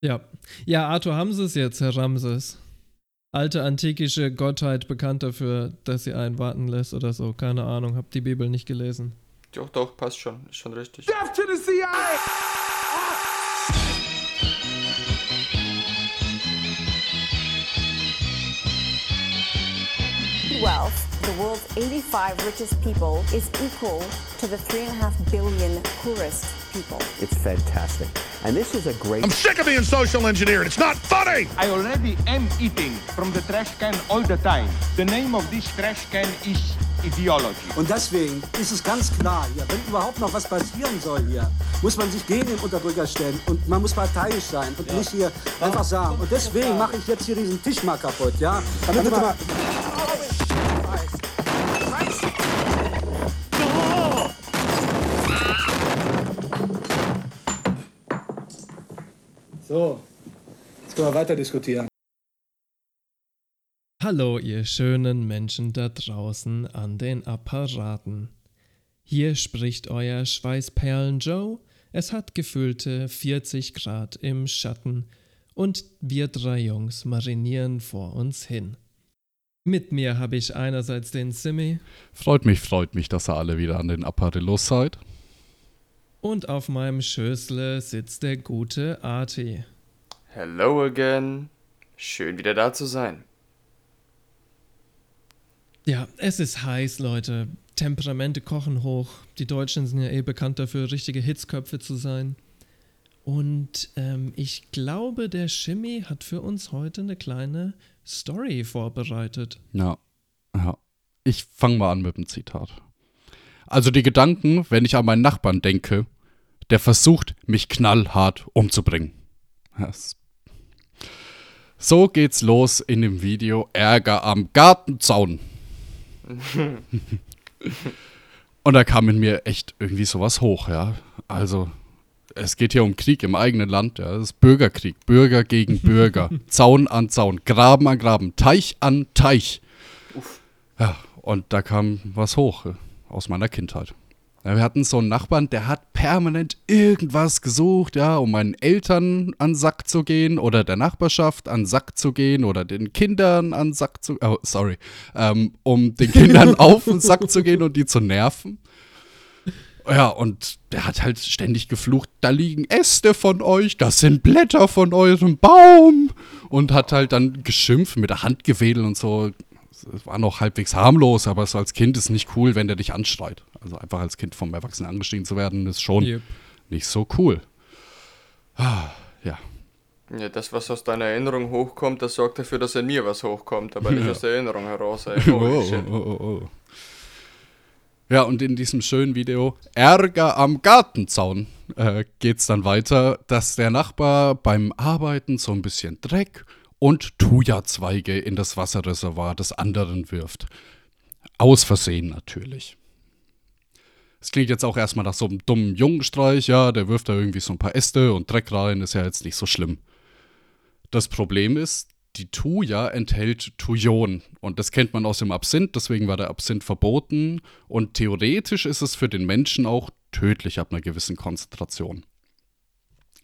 Ja. Ja, Arthur Hamses jetzt, Herr Ramses. Alte antikische Gottheit bekannt dafür, dass sie einen warten lässt oder so. Keine Ahnung, hab die Bibel nicht gelesen. Doch, doch, passt schon. Ist schon richtig. Death to the CIA! wealth, the world's 85 richest people, is equal to the 3.5 billion poorest people. It's fantastic. And this is a great. I'm sick of being social engineered. It's not funny. I already am eating from the trash can all the time. The name of this trash can is Ideology. Und deswegen ist es ganz klar hier, wenn überhaupt noch was passieren soll hier, muss man sich gegen den Unterdrücker stellen und man muss parteiisch sein und nicht hier einfach sagen. Und deswegen mache ich jetzt hier diesen Tisch mal kaputt, ja? Damit du mal So, jetzt können wir weiter diskutieren. Hallo, ihr schönen Menschen da draußen an den Apparaten. Hier spricht euer Schweißperlen Joe. Es hat gefühlte 40 Grad im Schatten und wir drei Jungs marinieren vor uns hin. Mit mir habe ich einerseits den Simmy. Freut mich, freut mich, dass ihr alle wieder an den Apparillos seid. Und auf meinem Schößle sitzt der gute Arti. Hello again. Schön wieder da zu sein. Ja, es ist heiß, Leute. Temperamente kochen hoch. Die Deutschen sind ja eh bekannt dafür, richtige Hitzköpfe zu sein. Und ähm, ich glaube, der Shimmy hat für uns heute eine kleine Story vorbereitet. Ja, ja. Ich fange mal an mit dem Zitat. Also die Gedanken, wenn ich an meinen Nachbarn denke, der versucht, mich knallhart umzubringen. Das so geht's los in dem Video Ärger am Gartenzaun. Und da kam in mir echt irgendwie sowas hoch, ja. Also, es geht hier um Krieg im eigenen Land, ja. Das ist Bürgerkrieg, Bürger gegen Bürger, Zaun an Zaun, Graben an Graben, Teich an Teich. Ja, und da kam was hoch äh, aus meiner Kindheit. Wir hatten so einen Nachbarn, der hat permanent irgendwas gesucht, ja, um meinen Eltern an Sack zu gehen oder der Nachbarschaft an Sack zu gehen oder den Kindern an Sack zu, oh, sorry, ähm, um den Kindern auf den Sack zu gehen und die zu nerven. Ja, und der hat halt ständig geflucht, da liegen Äste von euch, das sind Blätter von eurem Baum. Und hat halt dann geschimpft mit der Handgewedel und so es war noch halbwegs harmlos, aber so als Kind ist nicht cool, wenn der dich anschreit. Also einfach als Kind vom Erwachsenen angeschrien zu werden, ist schon yep. nicht so cool. Ah, ja. Ja, das, was aus deiner Erinnerung hochkommt, das sorgt dafür, dass in mir was hochkommt, aber nicht ja. aus der Erinnerung heraus. Ey. Oh, oh, oh, oh, oh. Ja, und in diesem schönen Video Ärger am Gartenzaun äh, geht es dann weiter, dass der Nachbar beim Arbeiten so ein bisschen Dreck und Thuja-Zweige in das Wasserreservoir des anderen wirft. Aus Versehen natürlich. Es klingt jetzt auch erstmal nach so einem dummen Jungenstreich, ja, der wirft da irgendwie so ein paar Äste und Dreck rein, ist ja jetzt nicht so schlimm. Das Problem ist, die Thuja enthält Thujon und das kennt man aus dem Absinth, deswegen war der Absinth verboten und theoretisch ist es für den Menschen auch tödlich ab einer gewissen Konzentration.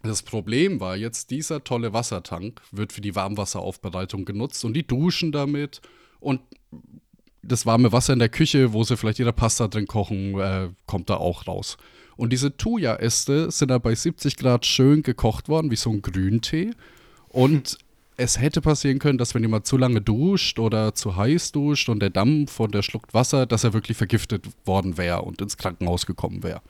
Das Problem war jetzt, dieser tolle Wassertank wird für die Warmwasseraufbereitung genutzt und die duschen damit und das warme Wasser in der Küche, wo sie vielleicht ihre Pasta drin kochen, äh, kommt da auch raus. Und diese Thuja-Äste sind da bei 70 Grad schön gekocht worden, wie so ein Grüntee. Und es hätte passieren können, dass wenn jemand zu lange duscht oder zu heiß duscht und der Dampf und der schluckt Wasser, dass er wirklich vergiftet worden wäre und ins Krankenhaus gekommen wäre.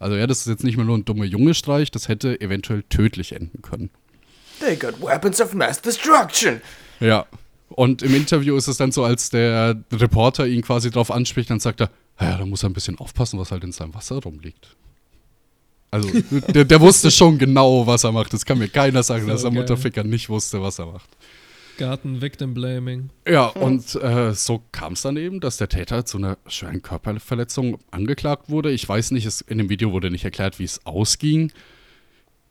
Also ja, das ist jetzt nicht mehr nur ein dummer Junge Streich, das hätte eventuell tödlich enden können. They got weapons of mass destruction. Ja. Und im Interview ist es dann so, als der Reporter ihn quasi drauf anspricht, dann sagt er, ja, da muss er ein bisschen aufpassen, was halt in seinem Wasser rumliegt. Also, der, der, wusste schon genau, was er macht. Das kann mir keiner sagen, so dass der Mutterficker nicht wusste, was er macht. Garten Victim Blaming. Ja, und äh, so kam es dann eben, dass der Täter zu einer schweren Körperverletzung angeklagt wurde. Ich weiß nicht, es, in dem Video wurde nicht erklärt, wie es ausging.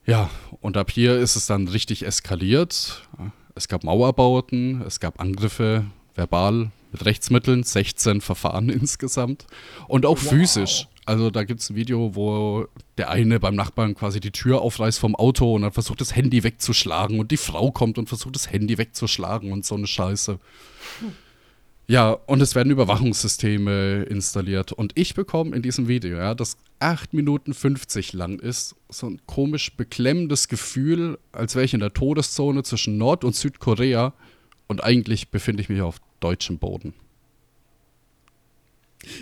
Ja, und ab hier ist es dann richtig eskaliert. Es gab Mauerbauten, es gab Angriffe, verbal, mit Rechtsmitteln, 16 Verfahren insgesamt. Und auch wow. physisch. Also da gibt es ein Video, wo der eine beim Nachbarn quasi die Tür aufreißt vom Auto und dann versucht das Handy wegzuschlagen und die Frau kommt und versucht das Handy wegzuschlagen und so eine Scheiße. Ja, und es werden Überwachungssysteme installiert. Und ich bekomme in diesem Video, ja, das 8 Minuten 50 lang ist, so ein komisch beklemmendes Gefühl, als wäre ich in der Todeszone zwischen Nord- und Südkorea und eigentlich befinde ich mich auf deutschem Boden.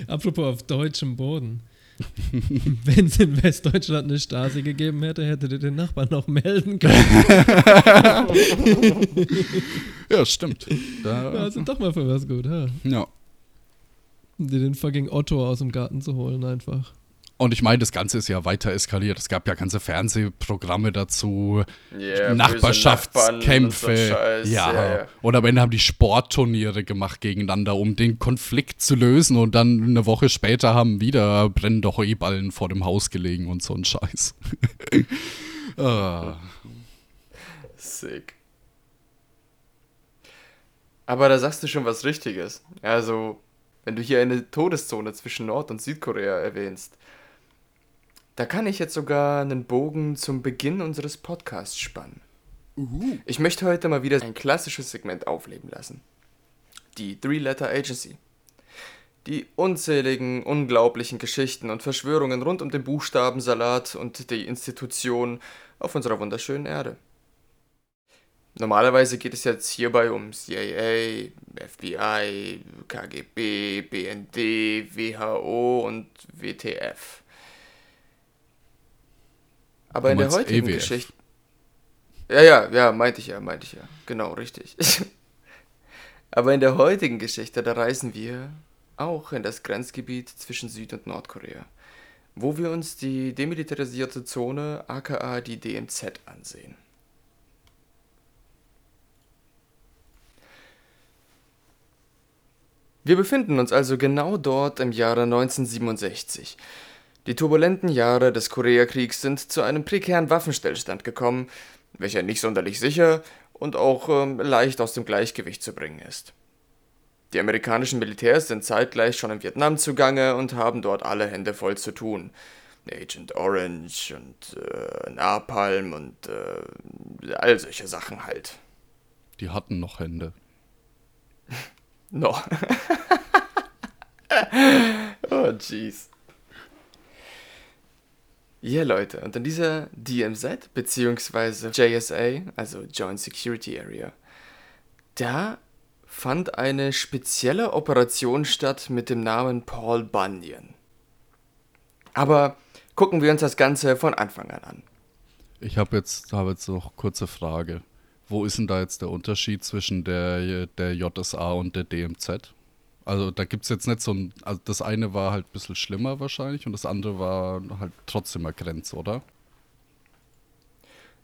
Apropos auf deutschem Boden. Wenn es in Westdeutschland eine Stasi gegeben hätte, hättet ihr den Nachbarn noch melden können. ja, stimmt. Da, ja, sind doch mal für was gut, ja. Ja. Dir den fucking Otto aus dem Garten zu holen, einfach. Und ich meine, das Ganze ist ja weiter eskaliert. Es gab ja ganze Fernsehprogramme dazu, Yeah, Nachbarschaftskämpfe. so ja. ja, ja. Und am Ende haben die Sportturniere gemacht gegeneinander, um den Konflikt zu lösen. Und dann eine Woche später haben wieder brennende Heuballen vor dem Haus gelegen und so ein Scheiß. ah. Sick. Aber da sagst du schon was Richtiges. Also, wenn du hier eine Todeszone zwischen Nord- und Südkorea erwähnst, da kann ich jetzt sogar einen Bogen zum Beginn unseres Podcasts spannen. Ich möchte heute mal wieder ein klassisches Segment aufleben lassen. Die Three-Letter Agency. Die unzähligen, unglaublichen Geschichten und Verschwörungen rund um den Buchstabensalat und die Institution auf unserer wunderschönen Erde. Normalerweise geht es jetzt hierbei um CIA, FBI, KGB, BND, WHO und WTF. Aber Du in der heutigen EWF. Geschichte. Ja, ja, ja, meinte ich ja, meinte ich ja. Genau, richtig. Aber in der heutigen Geschichte, da reisen wir auch in das Grenzgebiet zwischen Süd- und Nordkorea, wo wir uns die demilitarisierte Zone, aka die DMZ, ansehen. Wir befinden uns also genau dort im Jahre 1967. Die turbulenten Jahre des Koreakriegs sind zu einem prekären Waffenstillstand gekommen, welcher nicht sonderlich sicher und auch ähm, leicht aus dem Gleichgewicht zu bringen ist. Die amerikanischen Militärs sind zeitgleich schon in Vietnam zugange und haben dort alle Hände voll zu tun. Agent Orange und äh, Napalm und äh, all solche Sachen halt. Die hatten noch Hände. Noch. oh, jeez. Ja, Leute, und in dieser DMZ, beziehungsweise JSA, also Joint Security Area, da fand eine spezielle Operation statt mit dem Namen Paul Bunyan. Aber gucken wir uns das Ganze von Anfang an an. Ich habe jetzt, hab jetzt noch kurze Frage. Wo ist denn da jetzt der Unterschied zwischen der, der JSA und der DMZ? Also da gibt es jetzt nicht so ein, also das eine war halt ein bisschen schlimmer wahrscheinlich und das andere war halt trotzdem eine Grenze, oder?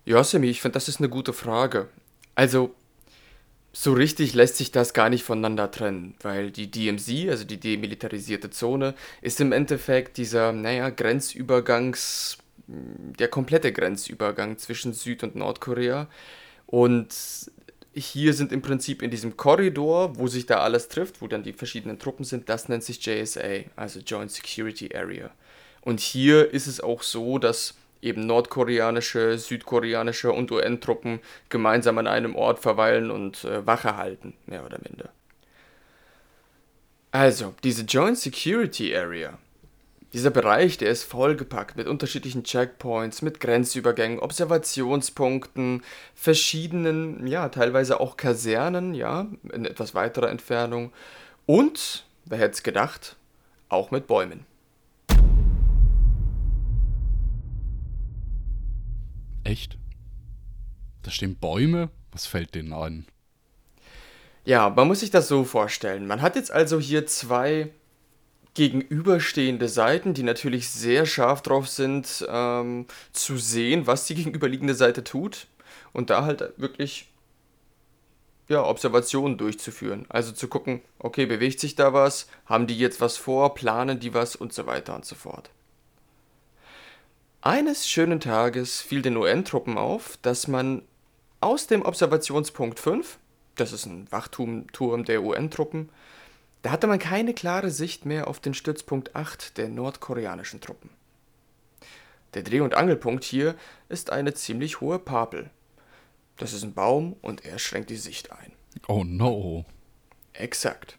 Ja, Sammy, ich finde, das ist eine gute Frage. Also, so richtig lässt sich das gar nicht voneinander trennen, weil die DMZ, also die demilitarisierte Zone, ist im Endeffekt dieser, naja, Grenzübergangs, der komplette Grenzübergang zwischen Süd- und Nordkorea. Und hier sind im Prinzip in diesem Korridor, wo sich da alles trifft, wo dann die verschiedenen Truppen sind, das nennt sich JSA, also Joint Security Area. Und hier ist es auch so, dass eben nordkoreanische, südkoreanische und UN-Truppen gemeinsam an einem Ort verweilen und äh, Wache halten, mehr oder minder. Also, diese Joint Security Area, dieser Bereich, der ist vollgepackt mit unterschiedlichen Checkpoints, mit Grenzübergängen, Observationspunkten, verschiedenen, ja, teilweise auch Kasernen, ja, in etwas weiterer Entfernung und, wer hätte es gedacht, auch mit Bäumen. Echt? Da stehen Bäume? Was fällt denen ein? Ja, man muss sich das so vorstellen. Man hat jetzt also hier zwei gegenüberstehende Seiten, die natürlich sehr scharf drauf sind, ähm, zu sehen, was die gegenüberliegende Seite tut und da halt wirklich ja, Observationen durchzuführen. Also zu gucken, okay, bewegt sich da was, haben die jetzt was vor, planen die was und so weiter und so fort. Eines schönen Tages fiel den UN-Truppen auf, dass man aus dem Observationspunkt 5, das ist ein Wachturm der UN-Truppen, da hatte man keine klare Sicht mehr auf den Stützpunkt 8 der nordkoreanischen Truppen. Der Dreh- und Angelpunkt hier ist eine ziemlich hohe Papel. Das ist ein Baum und er schränkt die Sicht ein. Oh no. Exakt.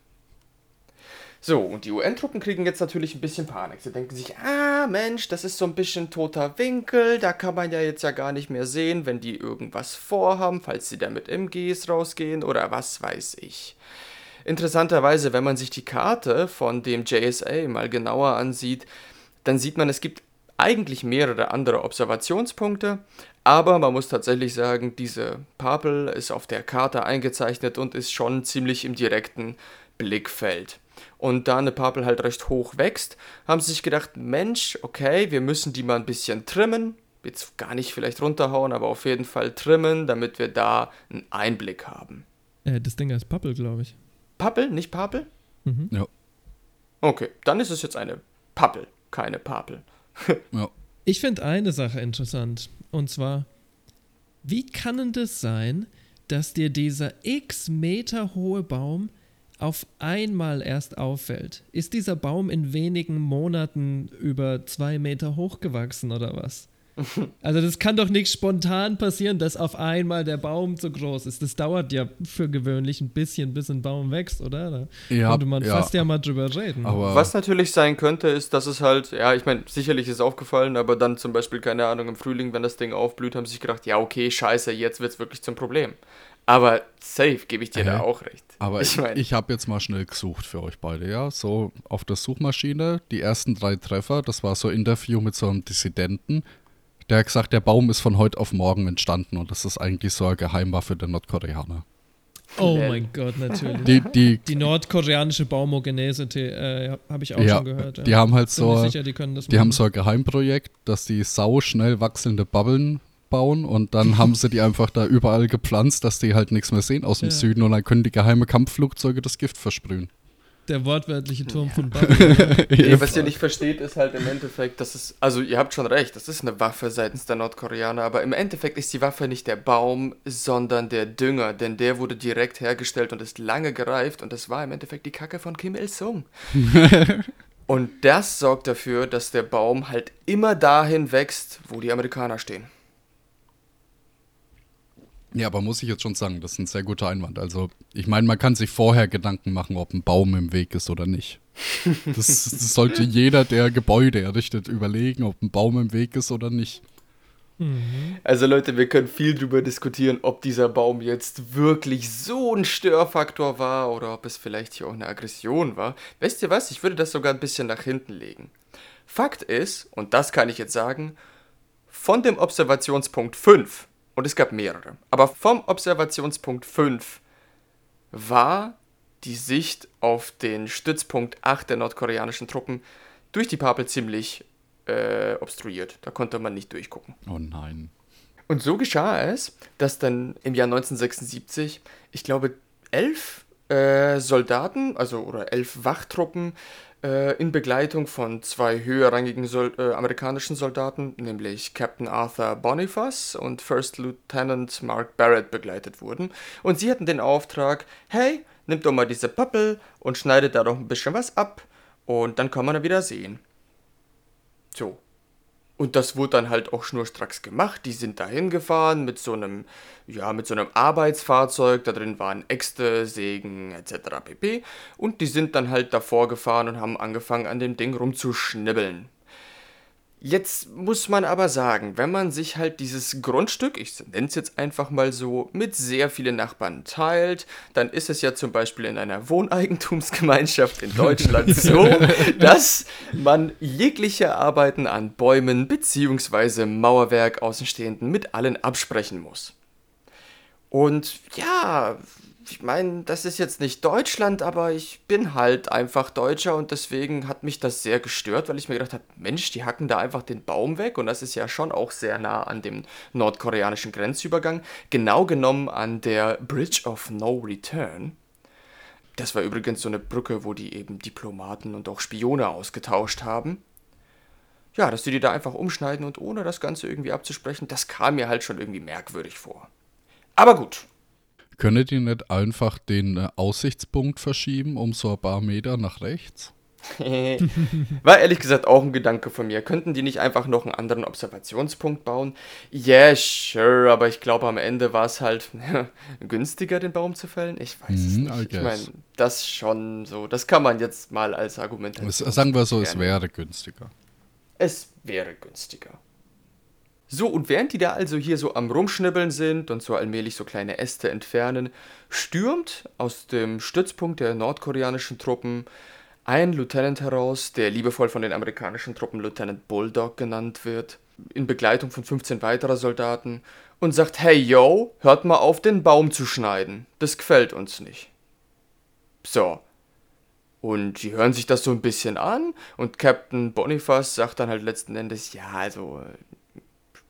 So, und die UN-Truppen kriegen jetzt natürlich ein bisschen Panik. Sie denken sich, ah Mensch, das ist so ein bisschen toter Winkel, da kann man ja jetzt ja gar nicht mehr sehen, wenn die irgendwas vorhaben, falls sie da mit MGs rausgehen oder was weiß ich. Interessanterweise, wenn man sich die Karte von dem JSA mal genauer ansieht, dann sieht man, es gibt eigentlich mehrere andere Observationspunkte, aber man muss tatsächlich sagen, diese Papel ist auf der Karte eingezeichnet und ist schon ziemlich im direkten Blickfeld. Und da eine Papel halt recht hoch wächst, haben sie sich gedacht, Mensch, okay, wir müssen die mal ein bisschen trimmen. Jetzt gar nicht vielleicht runterhauen, aber auf jeden Fall trimmen, damit wir da einen Einblick haben. Äh, das Ding heißt Pappel, glaube ich. Pappel, nicht Papel? Ja. Okay, dann ist es jetzt eine Pappel, keine Papel. ja. Ich finde eine Sache interessant. Und zwar, wie kann denn das sein, dass dir dieser x Meter hohe Baum auf einmal erst auffällt? Ist dieser Baum in wenigen Monaten über zwei Meter hochgewachsen oder was? Also das kann doch nicht spontan passieren, dass auf einmal der Baum so groß ist. Das dauert ja für gewöhnlich ein bisschen, bis ein Baum wächst, oder? Da Ja, könnte man ja. fast ja mal drüber reden. Aber Was natürlich sein könnte, ist, dass es halt, ja, ich meine, sicherlich ist es aufgefallen, aber dann zum Beispiel, keine Ahnung, im Frühling, wenn das Ding aufblüht, haben sie sich gedacht, ja, okay, scheiße, jetzt wird es wirklich zum Problem. Aber safe, gebe ich dir da Hä? auch recht. Aber ich, ich meine, ich habe jetzt mal schnell gesucht für euch beide, ja. So auf der Suchmaschine, die ersten drei Treffer, das war so ein Interview mit so einem Dissidenten. Der hat gesagt, der Baum ist von heute auf morgen entstanden und das ist eigentlich so eine Geheimwaffe der Nordkoreaner. oh mein Gott, natürlich. Die, die, Die nordkoreanische Baumogenese, äh, habe ich auch ja, schon gehört. die haben halt so, sicher, die können das die haben so ein Geheimprojekt, dass die sau schnell wachsende Bubbeln bauen und dann haben sie die einfach da überall gepflanzt, dass die halt nichts mehr sehen aus dem Ja. Süden und dann können die geheime Kampfflugzeuge das Gift versprühen. Der wortwörtliche Turm von Babel. ja, was ihr nicht versteht, ist halt im Endeffekt, dass es, also ihr habt schon recht, das ist eine Waffe seitens der Nordkoreaner, aber im Endeffekt ist die Waffe nicht der Baum, sondern der Dünger, denn der wurde direkt hergestellt und ist lange gereift und das war im Endeffekt die Kacke von Kim Il-sung. und das sorgt dafür, dass der Baum halt immer dahin wächst, wo die Amerikaner stehen. Ja, aber muss ich jetzt schon sagen, das ist ein sehr guter Einwand. Also, ich meine, man kann sich vorher Gedanken machen, ob ein Baum im Weg ist oder nicht. Das, das sollte jeder, der Gebäude errichtet, überlegen, ob ein Baum im Weg ist oder nicht. Also Leute, wir können viel drüber diskutieren, ob dieser Baum jetzt wirklich so ein Störfaktor war oder ob es vielleicht hier auch eine Aggression war. Wisst ihr was? Ich würde das sogar ein bisschen nach hinten legen. Fakt ist, und das kann ich jetzt sagen, von dem Observationspunkt 5, und es gab mehrere, aber vom Observationspunkt 5 war die Sicht auf den Stützpunkt 8 der nordkoreanischen Truppen durch die Papel ziemlich äh, obstruiert. Da konnte man nicht durchgucken. Oh nein. Und so geschah es, dass dann im Jahr 1976, ich glaube, elf äh, Soldaten, also oder elf Wachtruppen äh, in Begleitung von zwei höherrangigen Sol äh, amerikanischen Soldaten, nämlich Captain Arthur Boniface und First Lieutenant Mark Barrett begleitet wurden. Und sie hatten den Auftrag, hey, nimmt doch mal diese Pappel und schneidet da doch ein bisschen was ab und dann kann man da wieder sehen. So, und das wurde dann halt auch schnurstracks gemacht. Die sind dahin gefahren mit so einem, ja, mit so einem Arbeitsfahrzeug. Da drin waren Äxte, Sägen etc. pp. Und die sind dann halt davor gefahren und haben angefangen, an dem Ding rumzuschnibbeln. Jetzt muss man aber sagen, wenn man sich halt dieses Grundstück, ich nenne es jetzt einfach mal so, mit sehr vielen Nachbarn teilt, dann ist es ja zum Beispiel in einer Wohneigentumsgemeinschaft in Deutschland so, dass man jegliche Arbeiten an Bäumen bzw. Mauerwerk Außenstehenden mit allen absprechen muss. Und ja, ich meine, das ist jetzt nicht Deutschland, aber ich bin halt einfach Deutscher und deswegen hat mich das sehr gestört, weil ich mir gedacht habe, Mensch, die hacken da einfach den Baum weg und das ist ja schon auch sehr nah an dem nordkoreanischen Grenzübergang, genau genommen an der Bridge of No Return. Das war übrigens so eine Brücke, wo die eben Diplomaten und auch Spione ausgetauscht haben. Ja, dass die die da einfach umschneiden und ohne das Ganze irgendwie abzusprechen, das kam mir halt schon irgendwie merkwürdig vor. Aber gut, Könnt ihr nicht einfach den äh, Aussichtspunkt verschieben, um so ein paar Meter nach rechts? War ehrlich gesagt auch ein Gedanke von mir. Könnten die nicht einfach noch einen anderen Observationspunkt bauen? Yeah, sure, aber ich glaube, am Ende war es halt günstiger, den Baum zu fällen. Ich weiß es Mhm, nicht. Ich meine, das schon so. Das kann man jetzt mal als Argument. Sagen wir so, es wäre günstiger. Es wäre günstiger. So, und während die da also hier so am Rumschnibbeln sind und so allmählich so kleine Äste entfernen, stürmt aus dem Stützpunkt der nordkoreanischen Truppen ein Lieutenant heraus, der liebevoll von den amerikanischen Truppen Lieutenant Bulldog genannt wird, in Begleitung von 15 weiterer Soldaten und sagt, hey yo, hört mal auf, den Baum zu schneiden. Das gefällt uns nicht. So, und die hören sich das so ein bisschen an und Captain Boniface sagt dann halt letzten Endes, ja, also,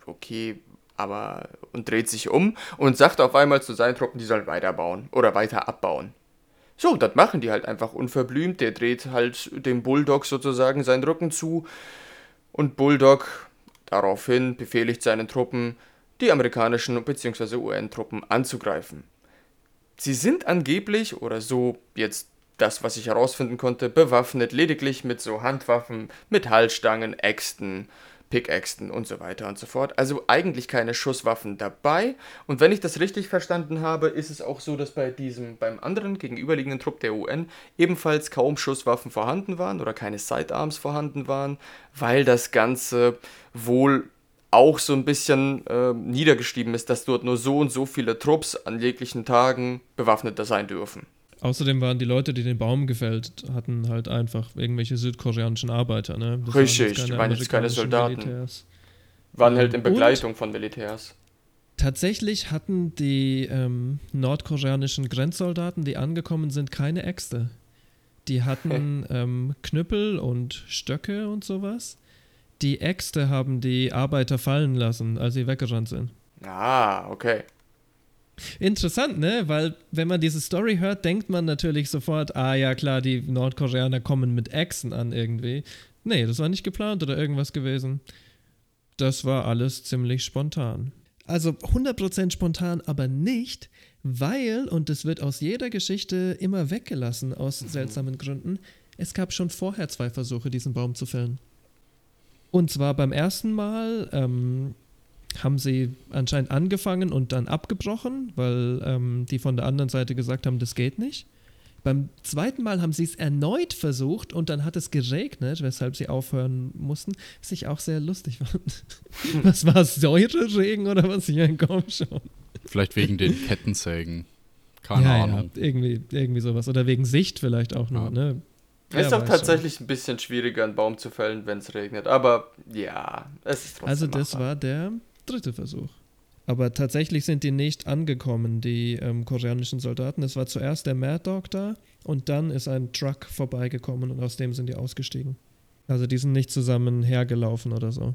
okay, aber, und dreht sich um und sagt auf einmal zu seinen Truppen, die sollen weiterbauen oder weiter abbauen. So, das machen die halt einfach unverblümt. Der dreht halt dem Bulldog sozusagen seinen Rücken zu und Bulldog daraufhin befehligt seinen Truppen, die amerikanischen bzw. UN-Truppen anzugreifen. Sie sind angeblich, oder so jetzt das, was ich herausfinden konnte, bewaffnet lediglich mit so Handwaffen, Metallstangen, Äxten, Pickaxen und so weiter und so fort. Also eigentlich keine Schusswaffen dabei. Und wenn ich das richtig verstanden habe, ist es auch so, dass bei diesem, beim anderen gegenüberliegenden Trupp der UN ebenfalls kaum Schusswaffen vorhanden waren oder keine Sidearms vorhanden waren, weil das Ganze wohl auch so ein bisschen äh, niedergeschrieben ist, dass dort nur so und so viele Trupps an jeglichen Tagen bewaffneter sein dürfen. Außerdem waren die Leute, die den Baum gefällt hatten, halt einfach irgendwelche südkoreanischen Arbeiter. Ne? Das Richtig, die waren jetzt keine Soldaten. Militärs. Waren halt in Und- Begleitung von Militärs. Tatsächlich hatten die ähm, nordkoreanischen Grenzsoldaten, die angekommen sind, keine Äxte. Die hatten ähm, Knüppel und Stöcke und sowas. Die Äxte haben die Arbeiter fallen lassen, als sie weggerannt sind. Ah, okay. Interessant, ne? Weil wenn man diese Story hört, denkt man natürlich sofort, ah ja klar, die Nordkoreaner kommen mit Echsen an irgendwie. Nee, das war nicht geplant oder irgendwas gewesen. Das war alles ziemlich spontan. Also 100% spontan, aber nicht, weil, und das wird aus jeder Geschichte immer weggelassen aus seltsamen Gründen, es gab schon vorher zwei Versuche, diesen Baum zu fällen. Und zwar beim ersten Mal ähm, haben sie anscheinend angefangen und dann abgebrochen, weil ähm, die von der anderen Seite gesagt haben, das geht nicht. Beim zweiten Mal haben sie es erneut versucht und dann hat es geregnet, weshalb sie aufhören mussten, was ich auch sehr lustig fand. was war es, Säureregen oder was? Ja, komm schon. Vielleicht wegen den Kettensägen. Keine ja, Ahnung. Ja, irgendwie, irgendwie sowas. Oder wegen Sicht vielleicht auch nur, Ja. ne? ist auch tatsächlich ein bisschen schwieriger, einen Baum zu fällen, wenn es regnet. Aber ja, es ist trotzdem Also das machbar. war der dritte Versuch. Aber tatsächlich sind die nicht angekommen, die ähm, koreanischen Soldaten. Es war zuerst der Mad Dog da und dann ist ein Truck vorbeigekommen und aus dem sind die ausgestiegen. Also die sind nicht zusammen hergelaufen oder so.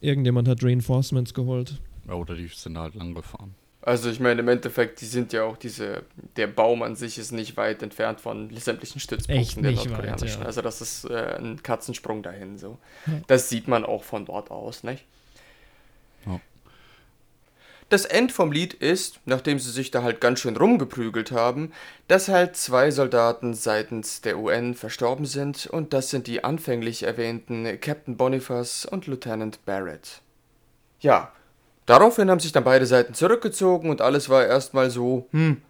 Irgendjemand hat Reinforcements geholt. Ja, Oder die sind halt lang gefahren. Also ich meine, im Endeffekt, die sind ja auch diese, der Baum an sich ist nicht weit entfernt von sämtlichen Stützpunkten Echt der nicht weit, nordkoreanischen. ja. Also das ist äh, ein Katzensprung dahin so. Ja. Das sieht man auch von dort aus, nicht? Ja. Das End vom Lied ist, nachdem sie sich da halt ganz schön rumgeprügelt haben, dass halt zwei Soldaten seitens der UN verstorben sind und das sind die anfänglich erwähnten Captain Boniface und Lieutenant Barrett. Ja, daraufhin haben sich dann beide Seiten zurückgezogen und alles war erstmal so, hm,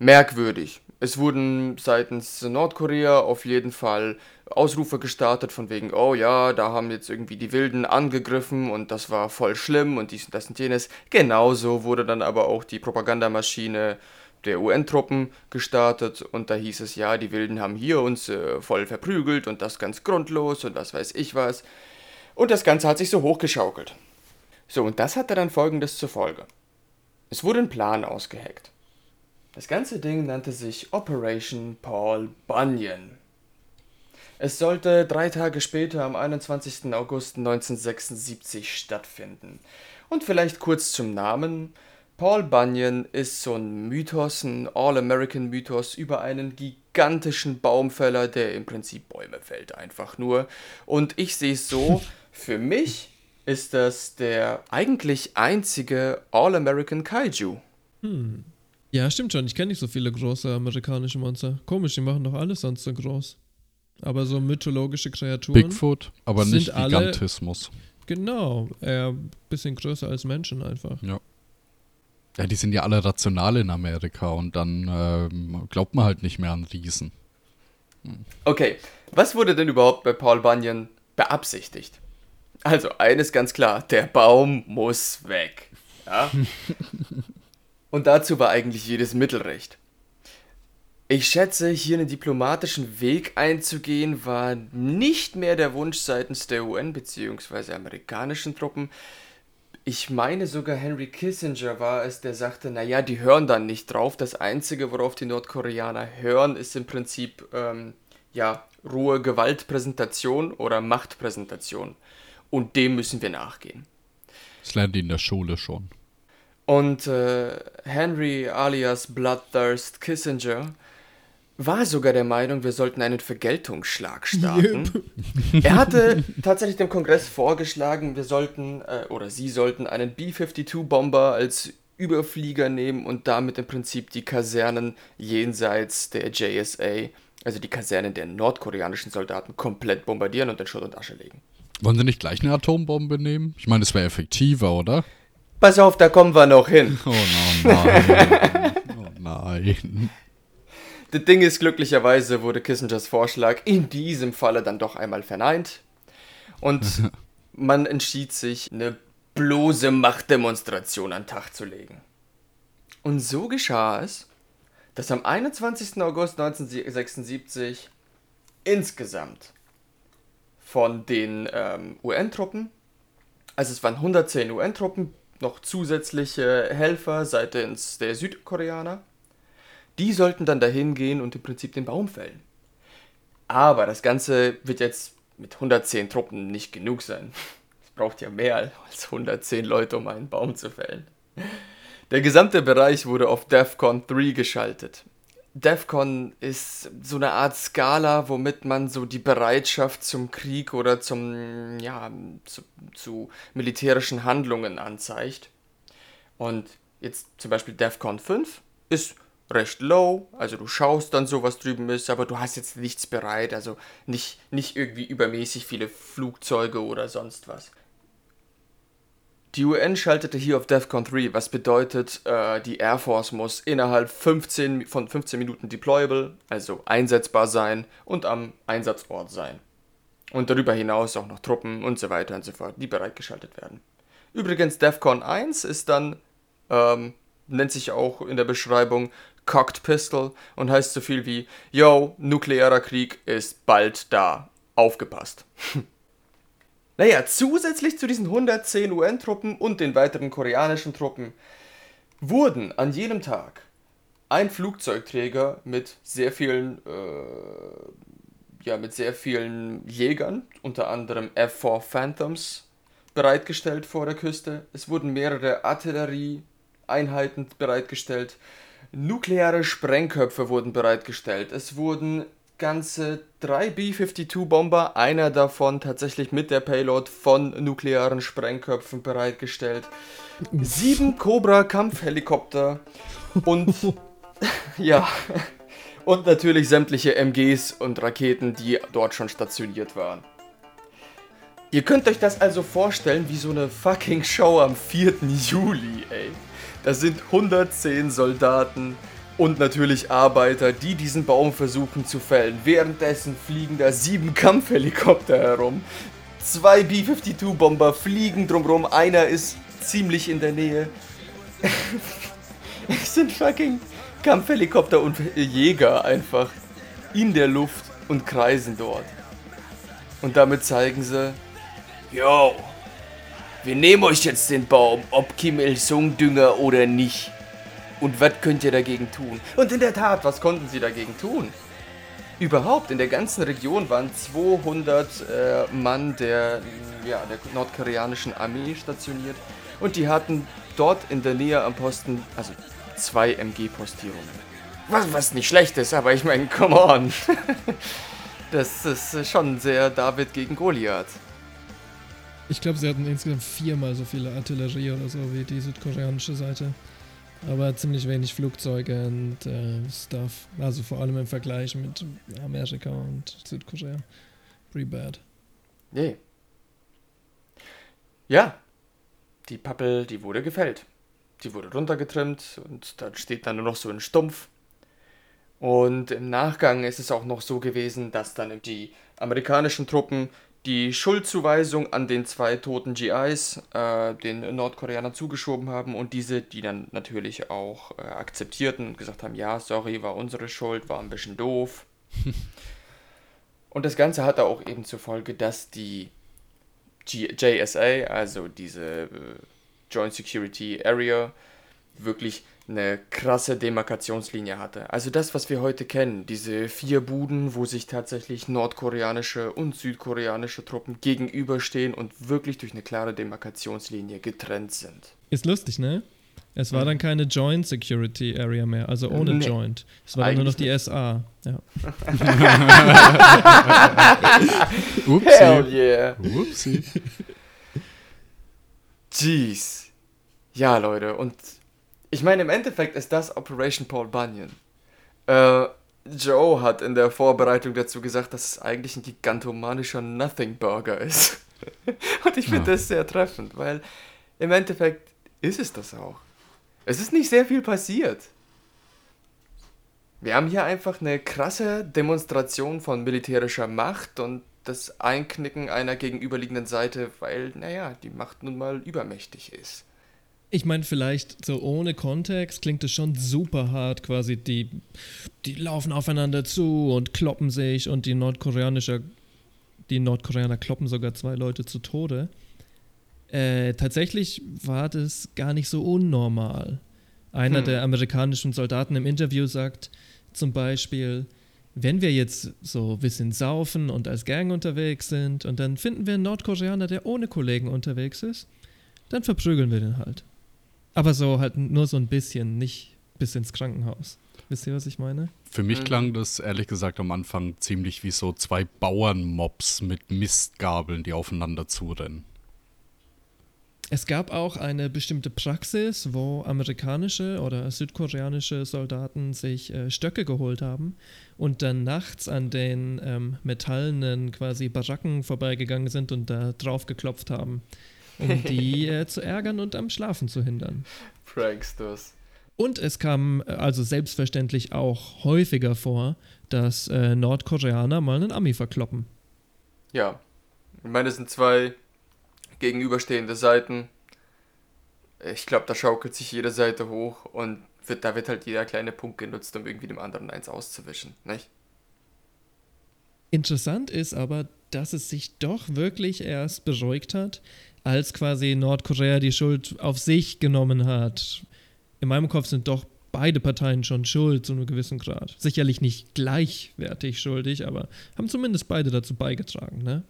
merkwürdig. Es wurden seitens Nordkorea auf jeden Fall Ausrufe gestartet von wegen, oh ja, da haben jetzt irgendwie die Wilden angegriffen und das war voll schlimm und dies und das und jenes. Genauso wurde dann aber auch die Propagandamaschine der UN-Truppen gestartet und da hieß es, ja, die Wilden haben hier uns äh, voll verprügelt und das ganz grundlos und was weiß ich was. Und das Ganze hat sich so hochgeschaukelt. So, und das hatte dann folgendes zur Folge. Es wurde ein Plan ausgeheckt. Das ganze Ding nannte sich Operation Paul Bunyan. Es sollte drei Tage später am 21. August 1976 stattfinden. Und vielleicht kurz zum Namen. Paul Bunyan ist so ein Mythos, ein All-American-Mythos über einen gigantischen Baumfäller, der im Prinzip Bäume fällt, einfach nur. Und ich sehe es so, für mich ist das der eigentlich einzige All-American Kaiju. Ja, stimmt schon. Ich kenne nicht so viele große amerikanische Monster. Komisch, die machen doch alles sonst so groß. Aber so mythologische Kreaturen. Bigfoot, aber sind nicht alle- Gigantismus. Genau. Eher ein bisschen größer als Menschen einfach. Ja. Ja, die sind ja alle rational in Amerika und dann ähm, glaubt man halt nicht mehr an Riesen. Okay, was wurde denn überhaupt bei Paul Bunyan beabsichtigt? Also, eines ganz klar, der Baum muss weg. Ja? Und dazu war eigentlich jedes Mittel recht. Ich schätze, hier einen diplomatischen Weg einzugehen, war nicht mehr der Wunsch seitens der UN bzw. amerikanischen Truppen. Ich meine sogar Henry Kissinger war es, der sagte, naja, die hören dann nicht drauf. Das Einzige, worauf die Nordkoreaner hören, ist im Prinzip, ähm, ja, rohe Gewaltpräsentation oder Machtpräsentation. Und dem müssen wir nachgehen. Das lernen die in der Schule schon. Und äh, Henry alias Bloodthirst Kissinger war sogar der Meinung, wir sollten einen Vergeltungsschlag starten. Er hatte tatsächlich dem Kongress vorgeschlagen, wir sollten äh, oder sie sollten einen B-52-Bomber als Überflieger nehmen und damit im Prinzip die Kasernen jenseits der JSA, also die Kasernen der nordkoreanischen Soldaten, komplett bombardieren und in Schutt und Asche legen. Wollen sie nicht gleich eine Atombombe nehmen? Ich meine, das wäre effektiver, oder? Pass auf, da kommen wir noch hin. Oh nein. oh nein. Das Ding ist, glücklicherweise wurde Kissingers Vorschlag in diesem Falle dann doch einmal verneint. Und man entschied sich, eine bloße Machtdemonstration an den Tag zu legen. Und so geschah es, dass am 21. August 1976 insgesamt von den ähm, UN-Truppen, also es waren 110 UN-Truppen, noch zusätzliche Helfer seitens der Südkoreaner, die sollten dann dahin gehen und im Prinzip den Baum fällen. Aber das Ganze wird jetzt mit 110 Truppen nicht genug sein. Es braucht ja mehr als 110 Leute, um einen Baum zu fällen. Der gesamte Bereich wurde auf DEFCON 3 geschaltet. DEFCON ist so eine Art Skala, womit man so die Bereitschaft zum Krieg oder zum, ja, zu, zu militärischen Handlungen anzeigt. Und jetzt zum Beispiel DEFCON 5 ist recht low, also du schaust dann so, was drüben ist, aber du hast jetzt nichts bereit, also nicht, nicht irgendwie übermäßig viele Flugzeuge oder sonst was. Die UN schaltete hier auf DEFCON 3, was bedeutet, äh, die Air Force muss innerhalb 15, von 15 Minuten deployable, also einsetzbar sein und am Einsatzort sein. Und darüber hinaus auch noch Truppen und so weiter und so fort, die bereitgeschaltet werden. Übrigens, DEFCON 1 ist dann, ähm, nennt sich auch in der Beschreibung Cocked Pistol und heißt so viel wie, yo, nuklearer Krieg ist bald da. Aufgepasst. naja, zusätzlich zu diesen 110 UN-Truppen und den weiteren koreanischen Truppen wurden an jedem Tag ein Flugzeugträger mit sehr vielen, äh, ja, mit sehr vielen Jägern, unter anderem F-4 Phantoms, bereitgestellt vor der Küste. Es wurden mehrere Artillerieeinheiten bereitgestellt. Nukleare Sprengköpfe wurden bereitgestellt. Es wurden ganze drei B-52-Bomber, einer davon tatsächlich mit der Payload von nuklearen Sprengköpfen bereitgestellt. Sieben Cobra-Kampfhelikopter und ja, und natürlich sämtliche MGs und Raketen, die dort schon stationiert waren. Ihr könnt euch das also vorstellen wie so eine fucking Show am 4. Juli, ey. Da sind 110 Soldaten und natürlich Arbeiter, die diesen Baum versuchen zu fällen. Währenddessen fliegen da sieben Kampfhelikopter herum. Zwei B-52-Bomber fliegen drumrum. Einer ist ziemlich in der Nähe. es sind fucking Kampfhelikopter und Jäger einfach in der Luft und kreisen dort. Und damit zeigen sie, yo, wir nehmen euch jetzt den Baum, ob Kim Il-sung Dünger oder nicht. Und was könnt ihr dagegen tun? Und in der Tat, was konnten sie dagegen tun? Überhaupt, in der ganzen Region waren 200 äh, Mann der, ja, der nordkoreanischen Armee stationiert. Und die hatten dort in der Nähe am Posten, also zwei MG-Postierungen. Was, was nicht schlecht ist, aber ich meine, come on. das ist schon sehr David gegen Goliath. Ich glaube, sie hatten insgesamt viermal so viele Artillerie oder so wie die südkoreanische Seite. Aber ziemlich wenig Flugzeuge und äh, Stuff. Also vor allem im Vergleich mit Amerika und Südkorea. Pretty bad. Nee. Ja, die Pappel, die wurde gefällt. Die wurde runtergetrimmt und da steht dann nur noch so ein Stumpf. Und im Nachgang ist es auch noch so gewesen, dass dann die amerikanischen Truppen die Schuldzuweisung an den zwei toten GIs äh, den Nordkoreanern zugeschoben haben und diese, die dann natürlich auch äh, akzeptierten und gesagt haben, ja, sorry, war unsere Schuld, war ein bisschen doof. und das Ganze hatte auch eben zur Folge, dass die G JSA, also diese äh, Joint Security Area, wirklich eine krasse Demarkationslinie hatte. Also das, was wir heute kennen, diese vier Buden, wo sich tatsächlich nordkoreanische und südkoreanische Truppen gegenüberstehen und wirklich durch eine klare Demarkationslinie getrennt sind. Ist lustig, ne? Es war dann keine Joint Security Area mehr, also ohne Nee. Joint. Es war dann nur noch die SA. Ja. Upsi. yeah! Upsi. Jeez. Ja, Leute, und ich meine, im Endeffekt ist das Operation Paul Bunyan. Äh, Joe hat in der Vorbereitung dazu gesagt, dass es eigentlich ein gigantomanischer Nothing Burger ist. und ich finde Ja. das sehr treffend, weil im Endeffekt ist es das auch. Es ist nicht sehr viel passiert. Wir haben hier einfach eine krasse Demonstration von militärischer Macht und das Einknicken einer gegenüberliegenden Seite, weil, naja, die Macht nun mal übermächtig ist. Ich meine, vielleicht so ohne Kontext klingt es schon super hart, quasi die, die laufen aufeinander zu und kloppen sich und die Nordkoreanische, die Nordkoreaner kloppen sogar zwei Leute zu Tode. Äh, tatsächlich war das gar nicht so unnormal. Einer Hm. der amerikanischen Soldaten im Interview sagt zum Beispiel, wenn wir jetzt so ein bisschen saufen und als Gang unterwegs sind und dann finden wir einen Nordkoreaner, der ohne Kollegen unterwegs ist, dann verprügeln wir den halt. Aber so halt nur so ein bisschen, nicht bis ins Krankenhaus. Wisst ihr, was ich meine? Für mich klang das ehrlich gesagt am Anfang ziemlich wie so zwei Bauernmobs mit Mistgabeln, die aufeinander zurennen. Es gab auch eine bestimmte Praxis, wo amerikanische oder südkoreanische Soldaten sich äh, Stöcke geholt haben und dann nachts an den ähm, metallenen quasi Baracken vorbeigegangen sind und da drauf geklopft haben, um die äh, zu ärgern und am Schlafen zu hindern. Pranksters. Und es kam äh, also selbstverständlich auch häufiger vor, dass äh, Nordkoreaner mal einen Ami verkloppen. Ja. Ich meine, es sind zwei gegenüberstehende Seiten. Ich glaube, da schaukelt sich jede Seite hoch und wird, da wird halt jeder kleine Punkt genutzt, um irgendwie dem anderen eins auszuwischen, nicht? Interessant ist aber, dass es sich doch wirklich erst beruhigt hat, als quasi Nordkorea die Schuld auf sich genommen hat. In meinem Kopf sind doch beide Parteien schon schuld zu einem gewissen Grad. Sicherlich nicht gleichwertig schuldig, aber haben zumindest beide dazu beigetragen, ne?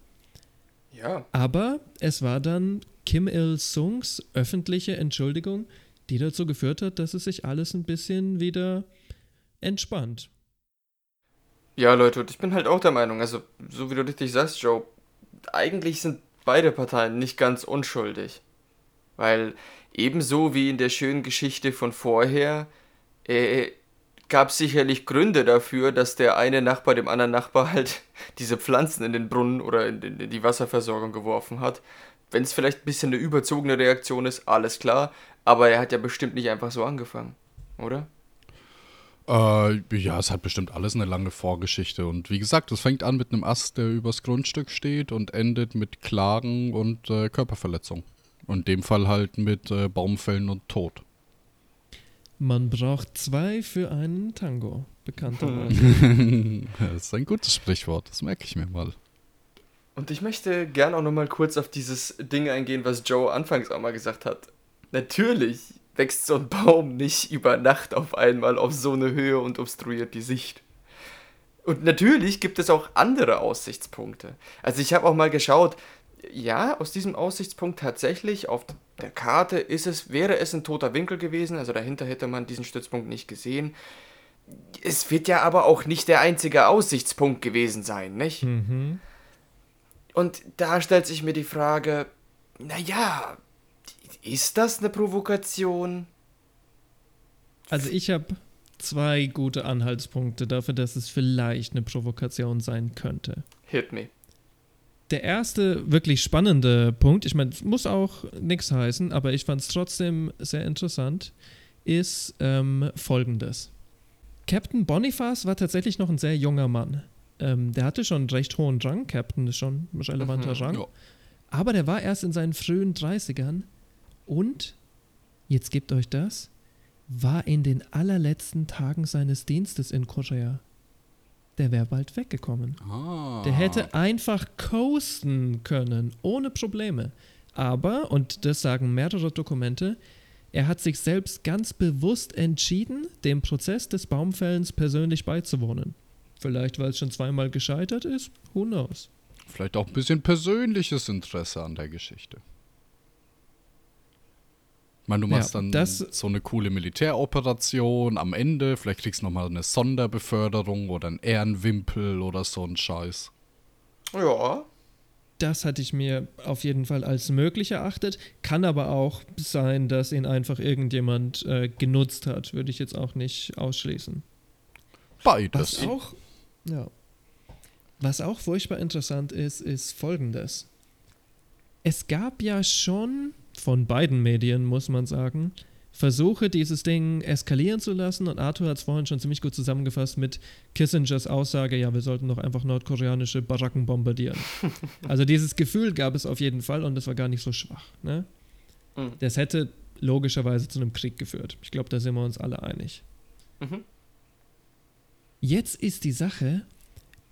Ja. Aber es war dann Kim Il-sungs öffentliche Entschuldigung, die dazu geführt hat, dass es sich alles ein bisschen wieder entspannt. Ja, Leute, und ich bin halt auch der Meinung, also, so wie du richtig sagst, Joe, eigentlich sind beide Parteien nicht ganz unschuldig. Weil ebenso wie in der schönen Geschichte von vorher, äh, gab es sicherlich Gründe dafür, dass der eine Nachbar dem anderen Nachbar halt diese Pflanzen in den Brunnen oder in, in die Wasserversorgung geworfen hat. Wenn es vielleicht ein bisschen eine überzogene Reaktion ist, alles klar, aber er hat ja bestimmt nicht einfach so angefangen, oder? Äh, ja, es hat bestimmt alles eine lange Vorgeschichte. Und wie gesagt, es fängt an mit einem Ast, der übers Grundstück steht und endet mit Klagen und äh, Körperverletzung. Und in dem Fall halt mit äh, Baumfällen und Tod. Man braucht zwei für einen Tango, bekannterweise. das ist ein gutes Sprichwort, das merke ich mir mal. Und ich möchte gern auch nochmal kurz auf dieses Ding eingehen, was Joe anfangs auch mal gesagt hat. Natürlich wächst so ein Baum nicht über Nacht auf einmal auf so eine Höhe und obstruiert die Sicht. Und natürlich gibt es auch andere Aussichtspunkte. Also ich habe auch mal geschaut, ja, aus diesem Aussichtspunkt tatsächlich auf der Karte ist es, wäre es ein toter Winkel gewesen, also dahinter hätte man diesen Stützpunkt nicht gesehen. Es wird ja aber auch nicht der einzige Aussichtspunkt gewesen sein, nicht? mhm. Und da stellt sich mir die Frage, naja, ist das eine Provokation? Also ich habe zwei gute Anhaltspunkte dafür, dass es vielleicht eine Provokation sein könnte. Hit me. Der erste wirklich spannende Punkt, ich meine, es muss auch nichts heißen, aber ich fand es trotzdem sehr interessant, ist ähm, folgendes. Captain Boniface war tatsächlich noch ein sehr junger Mann. Ähm, der hatte schon einen recht hohen Rang, Captain ist schon ein relevanter Mhm, Rang. ja. Aber der war erst in seinen frühen 30ern und, jetzt gebt euch das, war in den allerletzten Tagen seines Dienstes in Korea. Der wäre bald weggekommen. Ah. Der hätte einfach coasten können, ohne Probleme. Aber, und das sagen mehrere Dokumente, er hat sich selbst ganz bewusst entschieden, dem Prozess des Baumfällens persönlich beizuwohnen. Vielleicht, weil es schon zweimal gescheitert ist, who knows. Vielleicht auch ein bisschen persönliches Interesse an der Geschichte. Ich meine, du Ja, machst dann das- so eine coole Militäroperation am Ende, vielleicht kriegst du nochmal eine Sonderbeförderung oder einen Ehrenwimpel oder so ein Scheiß. Ja. Das hatte ich mir auf jeden Fall als möglich erachtet. Kann aber auch sein, dass ihn einfach irgendjemand äh, genutzt hat. Würde ich jetzt auch nicht ausschließen. Beides. Was auch, ja. Was auch furchtbar interessant ist, ist folgendes. Es gab ja schon von beiden Medien, muss man sagen, Versuche, dieses Ding eskalieren zu lassen. Und Arthur hat es vorhin schon ziemlich gut zusammengefasst mit Kissingers Aussage, ja, wir sollten doch einfach nordkoreanische Baracken bombardieren. also dieses Gefühl gab es auf jeden Fall und das war gar nicht so schwach. Ne? Mhm. Das hätte logischerweise zu einem Krieg geführt. Ich glaube, da sind wir uns alle einig. Mhm. Jetzt ist die Sache,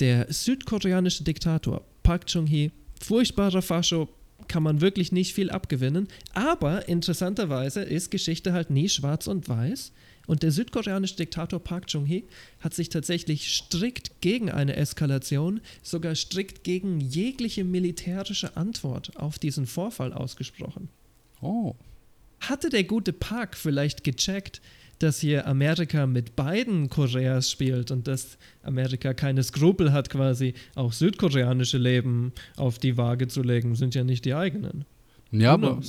der südkoreanische Diktator Park Chung-hee, furchtbarer Fascho, kann man wirklich nicht viel abgewinnen, aber interessanterweise ist Geschichte halt nie schwarz und weiß und der südkoreanische Diktator Park Chung-hee hat sich tatsächlich strikt gegen eine Eskalation, sogar strikt gegen jegliche militärische Antwort auf diesen Vorfall ausgesprochen. Oh. Hatte der gute Park vielleicht gecheckt, dass hier Amerika mit beiden Koreas spielt und dass Amerika keine Skrupel hat, quasi auch südkoreanische Leben auf die Waage zu legen, sind ja nicht die eigenen. Ja, aber?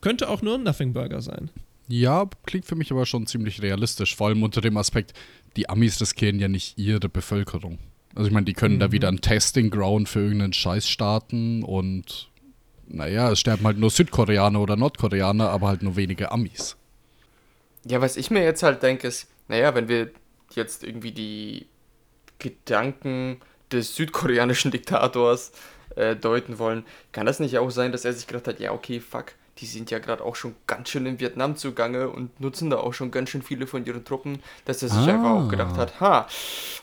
Könnte auch nur ein Nothing Burger sein. ja, klingt für mich aber schon ziemlich realistisch. Vor allem unter dem Aspekt, die Amis riskieren ja nicht ihre Bevölkerung. Also ich meine, die können da Mhm. wieder ein Testing Ground für irgendeinen Scheiß starten und naja, es sterben halt nur Südkoreaner oder Nordkoreaner, aber halt nur wenige Amis. Ja, was ich mir jetzt halt denke, ist, naja, wenn wir jetzt irgendwie die Gedanken des südkoreanischen Diktators äh, deuten wollen, kann das nicht auch sein, dass er sich gedacht hat, ja, okay, fuck, die sind ja gerade auch schon ganz schön in Vietnam zugange und nutzen da auch schon ganz schön viele von ihren Truppen, dass er sich Ah. einfach auch gedacht hat, ha,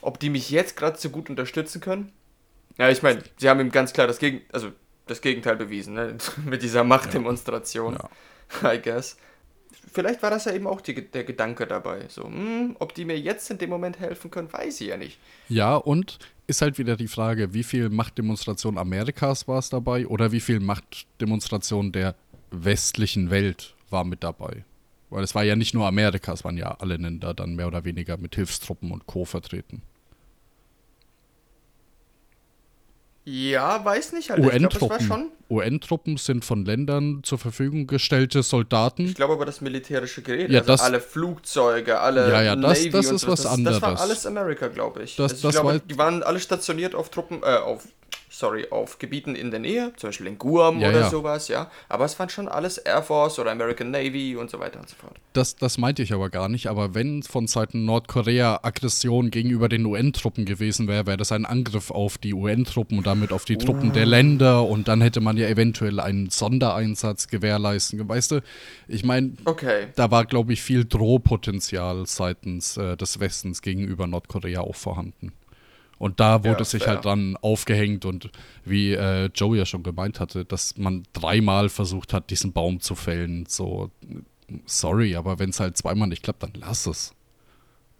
ob die mich jetzt gerade so gut unterstützen können? Ja, ich meine, sie haben ihm ganz klar das, Gegen also das Gegenteil bewiesen, ne? mit dieser Machtdemonstration, I guess. Vielleicht war das ja eben auch die, der Gedanke dabei. So, hm, ob die mir jetzt in dem Moment helfen können, weiß ich ja nicht. Ja, und ist halt wieder die Frage, wie viel Machtdemonstration Amerikas war es dabei oder wie viel Machtdemonstration der westlichen Welt war mit dabei? Weil es war ja nicht nur Amerika, es waren ja alle Länder dann mehr oder weniger mit Hilfstruppen und Co. vertreten. Ja, weiß nicht halt. UN-Truppen. UN-Truppen sind von Ländern zur Verfügung gestellte Soldaten. Ich glaube aber das militärische Gerät, Ja, also das- alle Flugzeuge, alle Ja, ja, das- Navy das und ist sowas, was das, Das war anderes. alles Amerika, glaube ich. Das- also ich das glaube, war- die waren alle stationiert auf Truppen, äh, auf, sorry, auf Gebieten in der Nähe, zum Beispiel in Guam Ja, oder ja. sowas, ja. Aber es waren schon alles Air Force oder American Navy und so weiter und so fort. Das, das meinte ich aber gar nicht. Aber wenn von Seiten Nordkorea Aggression gegenüber den UN-Truppen gewesen wäre, wäre das ein Angriff auf die UN-Truppen und damit auf die Truppen der Länder. Und dann hätte man ja eventuell einen Sondereinsatz gewährleisten. Weißt du, ich meine, Okay. da war, glaube ich, viel Drohpotenzial seitens äh, des Westens gegenüber Nordkorea auch vorhanden. Und da wurde Ja, sich halt dann aufgehängt und wie äh, Joe ja schon gemeint hatte, dass man dreimal versucht hat, diesen Baum zu fällen. So, sorry, aber wenn es halt zweimal nicht klappt, dann lass es.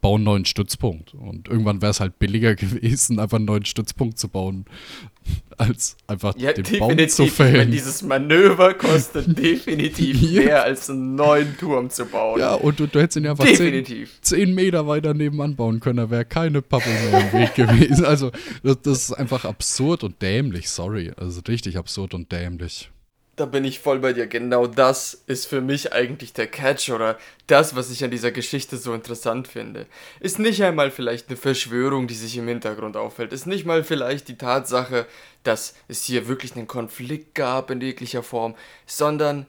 Bau einen neuen Stützpunkt. Und irgendwann wäre es halt billiger gewesen, einfach einen neuen Stützpunkt zu bauen, als einfach Ja, den Baum zu. Ich meine, fällen. dieses Manöver kostet definitiv mehr als einen neuen Turm zu bauen. Ja, und du, du hättest ihn ja einfach zehn, zehn Meter weiter nebenan bauen können, da wäre keine Pappe mehr im Weg gewesen. Also, das, das ist einfach absurd und dämlich, sorry. Also richtig absurd und dämlich. Da bin ich voll bei dir. Genau das ist für mich eigentlich der Catch oder das, was ich an dieser Geschichte so interessant finde. Ist nicht einmal vielleicht eine Verschwörung, die sich im Hintergrund auffällt. Ist nicht mal vielleicht die Tatsache, dass es hier wirklich einen Konflikt gab in jeglicher Form, sondern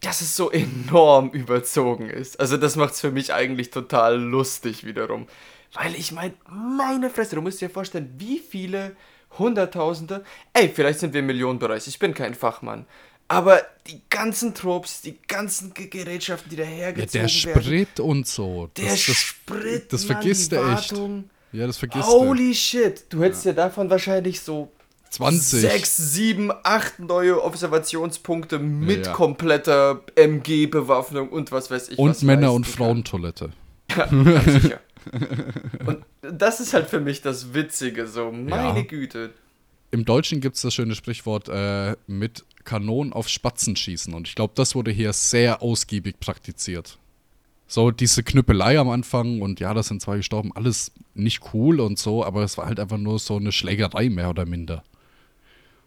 dass es so enorm überzogen ist. Also das macht es für mich eigentlich total lustig wiederum. Weil ich meine, meine Fresse, du musst dir vorstellen, wie viele Hunderttausende, ey, vielleicht sind wir im Millionenbereich, ich bin kein Fachmann. Aber die ganzen Tropes, die ganzen Ge- Gerätschaften, die Ja, dahergezogen der werden. Sprit und so. Der das, das, Sprit, das vergisst er echt. Ja, das vergisst Holy shit, du hättest ja. davon wahrscheinlich so er. 20. sechs, sieben, acht neue Observationspunkte mit Ja. kompletter MG-Bewaffnung und was weiß ich. und was Männer- und. Frauentoilette. Ja, ganz sicher. Und das ist halt für mich das Witzige, so, meine Ja. Güte. Im Deutschen gibt es das schöne Sprichwort äh, mit Kanonen auf Spatzen schießen. Und ich glaube, das wurde hier sehr ausgiebig praktiziert. So, diese Knüppelei am Anfang und ja, da sind zwei gestorben, alles nicht cool und so, aber es war halt einfach nur so eine Schlägerei mehr oder minder.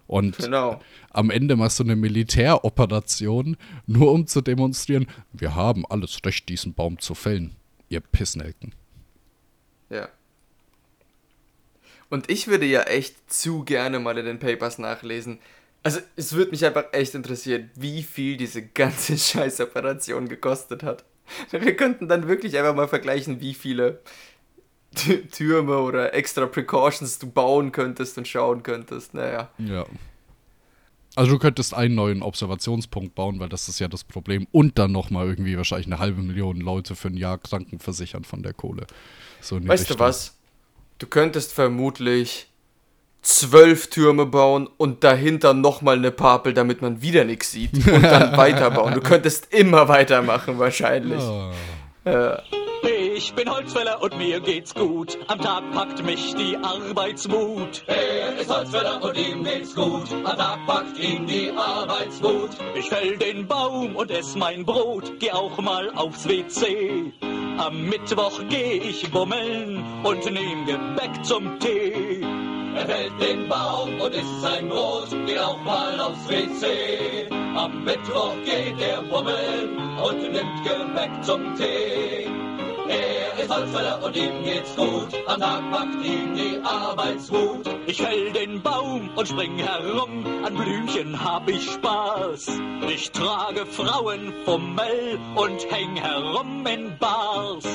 Und Genau. am Ende machst du eine Militäroperation, nur um zu demonstrieren, wir haben alles Recht, diesen Baum zu fällen. Ihr Pissnelken. Ja. Und ich würde ja echt zu gerne mal in den Papers nachlesen. Also, es würde mich einfach echt interessieren, wie viel diese ganze Scheißoperation gekostet hat. Wir könnten dann wirklich einfach mal vergleichen, wie viele Tü- Türme oder extra Precautions du bauen könntest und schauen könntest. Naja. Ja. Also du könntest einen neuen Observationspunkt bauen, weil das ist ja das Problem. Und dann nochmal irgendwie wahrscheinlich eine halbe Million Leute für ein Jahr krankenversichern von der Kohle. So Weißt du Richtung. was? Du könntest vermutlich zwölf Türme bauen und dahinter nochmal eine Papel, damit man wieder nichts sieht und dann weiterbauen. Du könntest immer weitermachen wahrscheinlich. Ah. Ich bin Holzfäller und mir geht's gut. Am Tag packt mich die Arbeitswut. Er ist Holzfäller und ihm geht's gut. Am Tag packt ihn die Arbeitswut. Ich fäll den Baum und ess mein Brot. Geh auch mal aufs WC. Am Mittwoch geh ich bummeln und nehm Gebäck zum Tee. Er fällt den Baum und isst sein Brot, geht auch mal aufs WC. Am Mittwoch geht er bummeln und nimmt Gebäck zum Tee. Er ist Holzfäller und ihm geht's gut. Am Tag packt ihn die Arbeitswut. Ich fäll den Baum und spring herum. An Blümchen hab ich Spaß. Ich trage Frauenfummel und häng herum in Bars.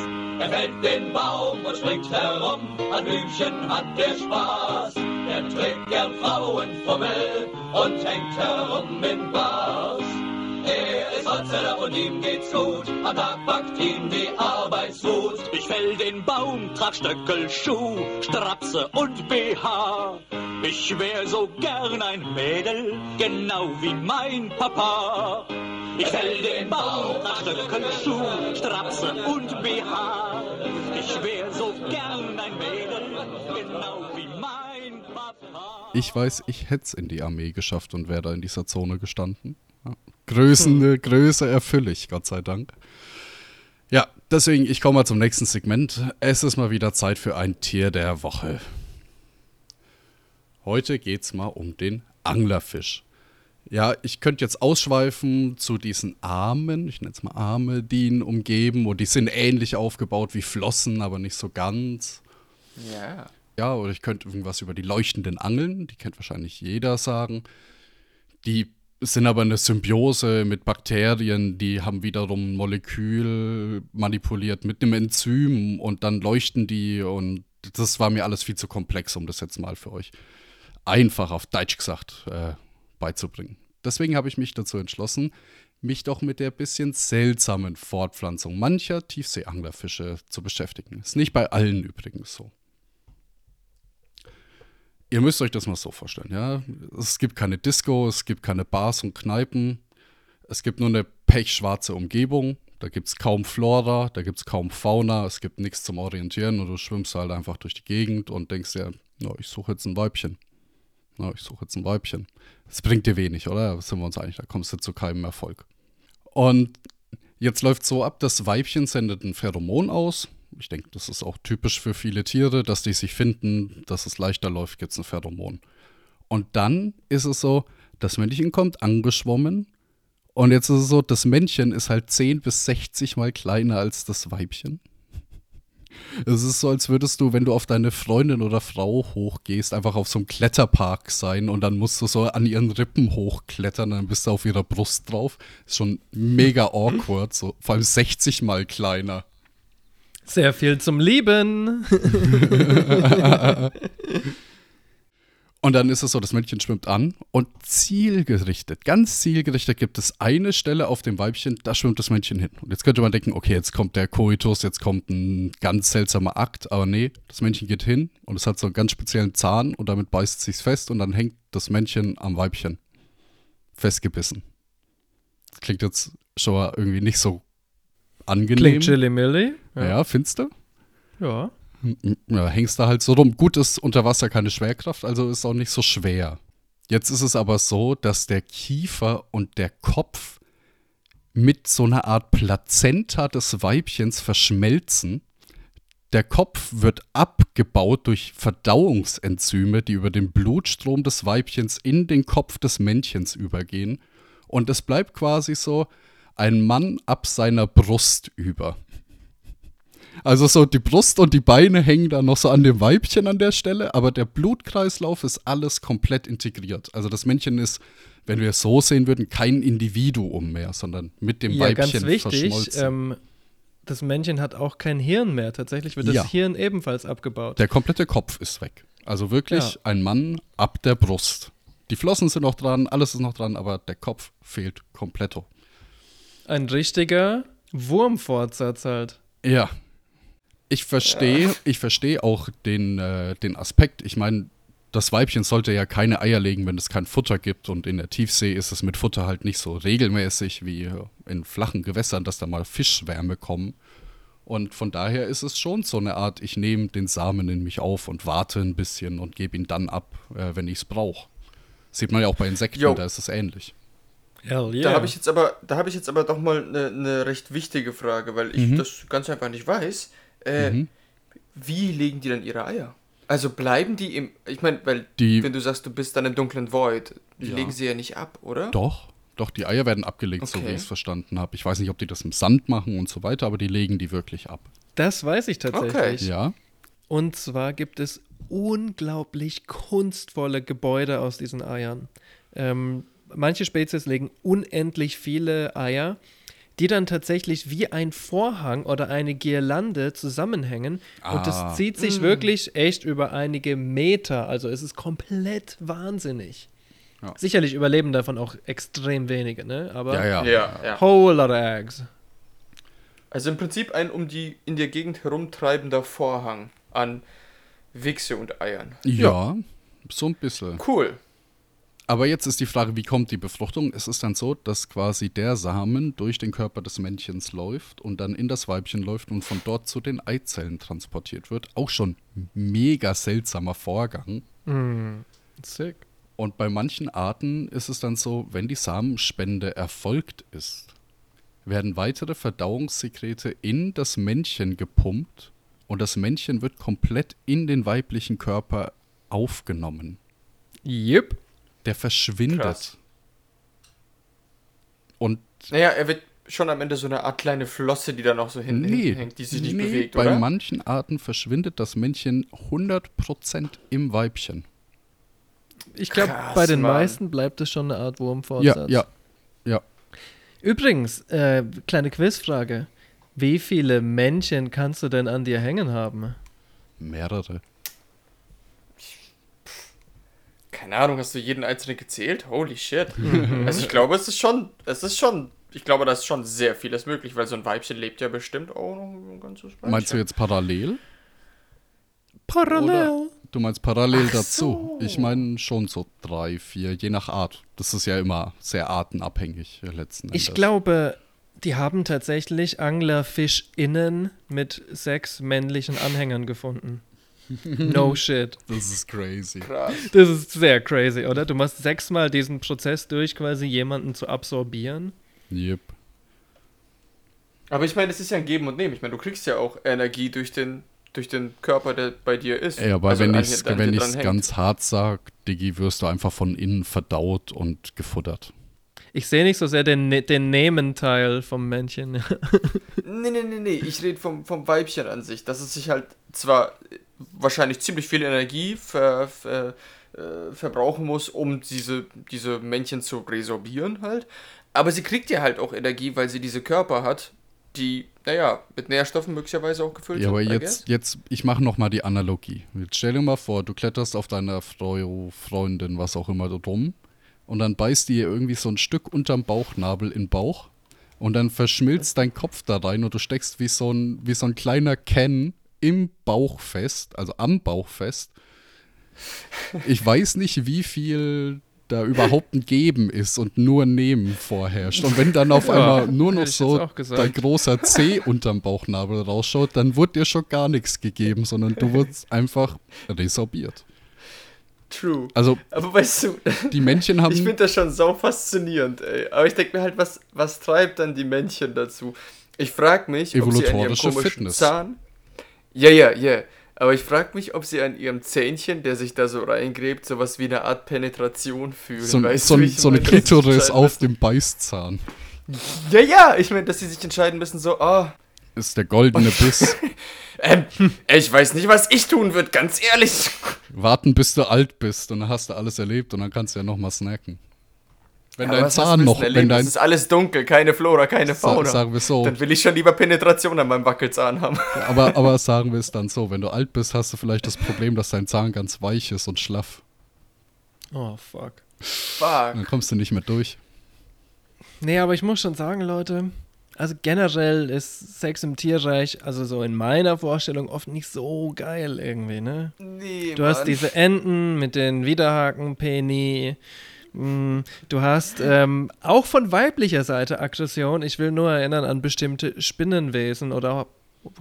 Er fällt den Baum und springt herum. An Blümchen hat er Spaß. Er trägt gern Frauenfummel und hängt herum in Bars. Er Holzfäller und ihm geht's gut. Am Tag packt ihn die Arbeitswut. Ich fäll den Baum, trag Stöckel, Schuh, Strapse und BH. Ich wär so gern ein Mädel, genau wie mein Papa. Ich fäll den Baum, trag Stöckel, Schuh, Strapse und BH. Ich wär so gern ein Mädel, genau wie mein Papa. Ich weiß, ich hätte es in die Armee geschafft und wäre da in dieser Zone gestanden. Größen, Hm. Größe erfülle ich, Gott sei Dank. Ja, deswegen, ich komme mal zum nächsten Segment. Es ist mal wieder Zeit für ein Tier der Woche. Heute geht es mal um den Anglerfisch. Ja, ich könnte jetzt ausschweifen zu diesen Armen, ich nenne es mal Arme, die ihn umgeben, und die sind ähnlich aufgebaut wie Flossen, aber nicht so ganz. Ja. Ja, oder ich könnte irgendwas über die leuchtenden Angeln, die kennt wahrscheinlich jeder sagen. Die sind aber eine Symbiose mit Bakterien, die haben wiederum ein Molekül manipuliert mit einem Enzym und dann leuchten die und das war mir alles viel zu komplex, um das jetzt mal für euch einfach auf Deutsch gesagt äh, beizubringen. Deswegen habe ich mich dazu entschlossen, mich doch mit der bisschen seltsamen Fortpflanzung mancher Tiefseeanglerfische zu beschäftigen. Ist nicht bei allen übrigens so. Ihr müsst euch das mal so vorstellen, ja. Es gibt keine Disco, es gibt keine Bars und Kneipen. Es gibt nur eine pechschwarze Umgebung. Da gibt es kaum Flora, da gibt es kaum Fauna, es gibt nichts zum Orientieren und du schwimmst halt einfach durch die Gegend und denkst dir, ja, ich suche jetzt ein Weibchen. Ja, ich suche jetzt ein Weibchen. Das bringt dir wenig, oder? Sind wir uns einig, da kommst du zu keinem Erfolg. Und jetzt läuft so ab, das Weibchen sendet ein Pheromon aus. Ich denke, das ist auch typisch für viele Tiere, dass die sich finden, dass es leichter läuft, gibt es ein Pheromon. Und dann ist es so, Das Männchen kommt angeschwommen. Und jetzt ist es so, das Männchen ist halt 10 bis 60 mal kleiner als das Weibchen. Es ist so, als würdest du, wenn du auf deine Freundin oder Frau hochgehst, einfach auf so einem Kletterpark sein und dann musst du so an ihren Rippen hochklettern, dann bist du auf ihrer Brust drauf. Ist schon mega awkward, so vor allem 60 mal kleiner. Sehr viel zum Lieben. Und dann ist es so, das Männchen schwimmt an und zielgerichtet, ganz zielgerichtet gibt es eine Stelle auf dem Weibchen, da schwimmt das Männchen hin. Und jetzt könnte man denken, okay, jetzt kommt der Koitus, jetzt kommt ein ganz seltsamer Akt, aber nee, das Männchen geht hin und es hat so einen ganz speziellen Zahn und damit beißt es sich fest und dann hängt das Männchen am Weibchen festgebissen. Klingt jetzt schon mal irgendwie nicht so angenehm. Klingt Chili Milli. Ja, ja findest du? Ja. Ja, hängst da halt so rum. Gut ist unter Wasser keine Schwerkraft, also ist auch nicht so schwer. Jetzt ist es aber so, dass der Kiefer und der Kopf mit so einer Art Plazenta des Weibchens verschmelzen. Der Kopf wird abgebaut durch Verdauungsenzyme, die über den Blutstrom des Weibchens in den Kopf des Männchens übergehen. Und es bleibt quasi so ein Mann ab seiner Brust über. Also so die Brust und die Beine hängen da noch so an dem Weibchen an der Stelle, aber der Blutkreislauf ist alles komplett integriert. Also das Männchen ist, wenn wir es so sehen würden, kein Individuum mehr, sondern mit dem ja, Weibchen ganz wichtig, verschmolzen. Ähm, das Männchen hat auch kein Hirn mehr. Tatsächlich wird das Ja. Hirn ebenfalls abgebaut. Der komplette Kopf ist weg. Also wirklich Ja. ein Mann ab der Brust. Die Flossen sind noch dran, alles ist noch dran, aber der Kopf fehlt kompletto. Ein richtiger Wurmfortsatz halt. Ja. Ich verstehe, ich verstehe auch den, äh, den Aspekt. Ich meine, das Weibchen sollte ja keine Eier legen, wenn es kein Futter gibt. Und in der Tiefsee ist es mit Futter halt nicht so regelmäßig wie in flachen Gewässern, dass da mal Fischschwärme kommen. Und von daher ist es schon so eine Art, ich nehme den Samen in mich auf und warte ein bisschen und gebe ihn dann ab, äh, wenn ich es brauche. Sieht man ja auch bei Insekten, Jo. da ist es ähnlich. Hell Da habe ich jetzt aber, da habe ich jetzt aber doch mal eine ne recht wichtige Frage, weil ich Mhm. das ganz einfach nicht weiß. Äh, Mhm. Wie legen die dann ihre Eier? Also bleiben die im, ich meine, weil Die- wenn du sagst, du bist dann im dunklen Void, die Ja. legen sie ja nicht ab, oder? Doch, doch, die Eier werden abgelegt, so wie Okay. ich es verstanden habe. Ich weiß nicht, ob die das im Sand machen und so weiter, aber die legen die wirklich ab. Das weiß ich tatsächlich. Ja. Und zwar gibt es unglaublich kunstvolle Gebäude aus diesen Eiern. Ähm, manche Spezies legen unendlich viele Eier, die dann tatsächlich wie ein Vorhang oder eine Girlande zusammenhängen. Und Ah. das zieht sich Mm. wirklich echt über einige Meter. Also es ist komplett wahnsinnig. Ja. Sicherlich überleben davon auch extrem wenige, ne? Aber Ja, ja. Ja, ja. whole lot of eggs. Also im Prinzip ein um die in der Gegend herumtreibender Vorhang an Wichse und Eiern. Ja, so ein bisschen. Cool. Aber jetzt ist die Frage, wie kommt die Befruchtung? Es ist dann so, dass quasi der Samen durch den Körper des Männchens läuft und dann in das Weibchen läuft und von dort zu den Eizellen transportiert wird. Auch schon mega seltsamer Vorgang. Sick. Und bei manchen Arten ist es dann so, wenn die Samenspende erfolgt ist, werden weitere Verdauungssekrete in das Männchen gepumpt und das Männchen wird komplett in den weiblichen Körper aufgenommen. Yep. Der verschwindet. Krass. Und Naja, er wird schon am Ende so eine Art kleine Flosse, die da noch so hinten nee, hängt, die sich nicht nee, bewegt, bei oder? manchen Arten verschwindet das Männchen 100% im Weibchen. Ich glaube, bei den Mann. meisten bleibt es schon eine Art Wurmfortsatz. Ja, ja, ja. Übrigens, äh, kleine Quizfrage. Wie viele Männchen kannst du denn an dir hängen haben? Mehrere. Keine Ahnung, hast du jeden einzelnen gezählt? Holy shit. also ich glaube, es ist schon, es ist schon, ich glaube, da ist schon sehr vieles möglich, weil so ein Weibchen lebt ja bestimmt auch noch ein ganzes Weibchen. Meinst du jetzt parallel? Parallel. Oder du meinst parallel Ach dazu? so. Ich meine schon so drei, vier, je nach Art. Das ist ja immer sehr artenabhängig äh, letzten Endes. Ich glaube, die haben tatsächlich AnglerfischInnen mit sechs männlichen Anhängern gefunden. No shit. Das ist crazy. Krass. Das ist sehr crazy, oder? Du machst sechsmal diesen Prozess durch, quasi jemanden zu absorbieren. Yep. Aber ich meine, es ist ja ein Geben und Nehmen. Ich meine, du kriegst ja auch Energie durch den durch den Körper, der bei dir ist. Ja, aber Also wenn ich es wenn ich's ganz hart sag, Diggi, wirst du einfach von innen verdaut und gefuttert. Ich sehe nicht so sehr den, Ne- den Nehmen-Teil vom Männchen. Nee, nee, nee, nee. Ich rede vom, vom Weibchen an sich. Dass es sich halt zwar wahrscheinlich ziemlich viel Energie ver, ver, äh, verbrauchen muss, um diese, diese Männchen zu resorbieren halt. Aber sie kriegt ja halt auch Energie, weil sie diese Körper hat, die, naja, mit Nährstoffen möglicherweise auch gefüllt Ja, aber sind. I jetzt, jetzt, ich mache noch mal die Analogie. Jetzt stell dir mal vor, du kletterst auf deiner Frau, Freundin, was auch immer, rum und dann beißt die ihr irgendwie so ein Stück unterm Bauchnabel in den Bauch und dann verschmilzt dein Kopf da rein und du steckst wie so ein, wie so ein kleiner Ken im Bauch fest, also am Bauch fest. Ich weiß nicht, wie viel da überhaupt ein Geben ist und nur Nehmen vorherrscht. Und wenn dann auf Ja, einmal nur noch so dein großer C unterm Bauchnabel rausschaut, dann wird dir schon gar nichts gegeben, sondern du wirst einfach resorbiert. True. Also Aber weißt du, die Männchen haben ich finde das schon sau faszinierend, ey. Aber ich denke mir halt, was, was treibt dann die Männchen dazu? Ich frage mich, ob sie an ihrem Evolutorische komischen Fitness. Zahn. Ja, ja, ja. Aber ich frage mich, ob sie an ihrem Zähnchen, der sich da so reingräbt, sowas wie eine Art Penetration fühlen. so, weißt so, du, so eine meine? Klitoris auf dem Beißzahn. Ja, ja, ich meine, dass sie sich entscheiden müssen, so, ah, Ist der goldene Biss. ähm, ich weiß nicht, was ich tun würde, ganz ehrlich. Warten, bis du alt bist und dann hast du alles erlebt und dann kannst du ja nochmal snacken. Wenn Aber dein hast Zahn noch, erleben? wenn dein, Es ist alles dunkel, keine Flora, keine Sa- Fauna. sagen wir so. Dann will ich schon lieber Penetration an meinem Wackelzahn haben. aber, aber sagen wir es dann so, wenn du alt bist, hast du vielleicht das Problem, dass dein Zahn ganz weich ist und schlaff. oh, fuck. Fuck. Dann kommst du nicht mehr durch. Nee, aber ich muss schon sagen, Leute, also generell ist Sex im Tierreich, also so in meiner Vorstellung, oft nicht so geil irgendwie, ne? Nee, Du hast Mann. diese Enten mit den Widerhaken, Penny. Mm, Du hast ähm, auch von weiblicher Seite Aggression. Ich will nur erinnern an bestimmte Spinnenwesen oder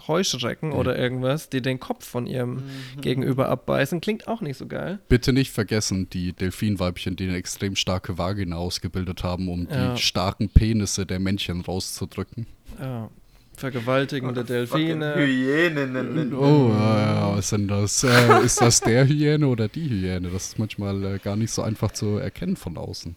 Heuschrecken oder irgendwas, die den Kopf von ihrem Gegenüber abbeißen. Klingt auch nicht so geil. Bitte nicht vergessen, die Delfinweibchen, die eine extrem starke Vagina ausgebildet haben, um Ja. die starken Penisse der Männchen rauszudrücken. Ja. Vergewaltigende Delfine. Hyänen. Oh, ja, ja, was denn das? Äh, ist das der Hyäne oder die Hyäne? Das ist manchmal äh, gar nicht so einfach zu erkennen von außen.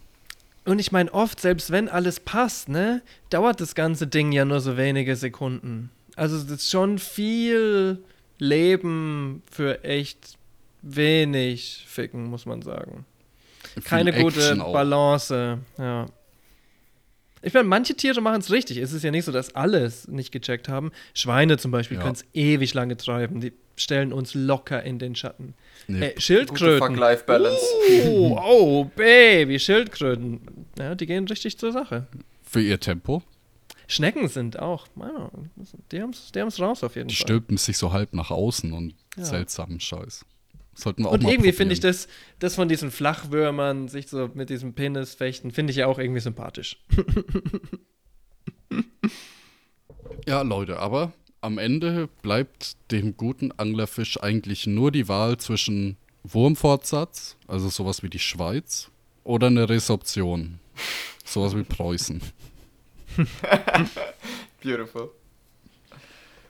Und ich meine, oft, selbst wenn alles passt, ne, dauert das ganze Ding ja nur so wenige Sekunden. Also das ist schon viel Leben für echt wenig Ficken, muss man sagen. Keine Viel gute Action auch. Balance, ja. Ich meine, manche Tiere machen es richtig. Es ist ja nicht so, dass alles nicht gecheckt haben. Schweine zum Beispiel Ja. können es ewig lange treiben. Die stellen uns locker in den Schatten. Nee. Äh, Schildkröten. Fuck-Life-Balance. Oh, oh, Baby, Schildkröten. Ja, die gehen richtig zur Sache. Für ihr Tempo. Schnecken sind auch. Die haben es die haben's raus auf jeden Die Fall. stülpen sich so halb nach außen und Ja. seltsamen Scheiß. Sollten wir auch Und mal irgendwie finde ich das, das von diesen Flachwürmern, sich so mit diesem Penis fechten, finde ich ja auch irgendwie sympathisch. Ja, Leute, aber am Ende bleibt dem guten Anglerfisch eigentlich nur die Wahl zwischen Wurmfortsatz, also sowas wie die Schweiz, oder eine Resorption, sowas wie Preußen. Beautiful.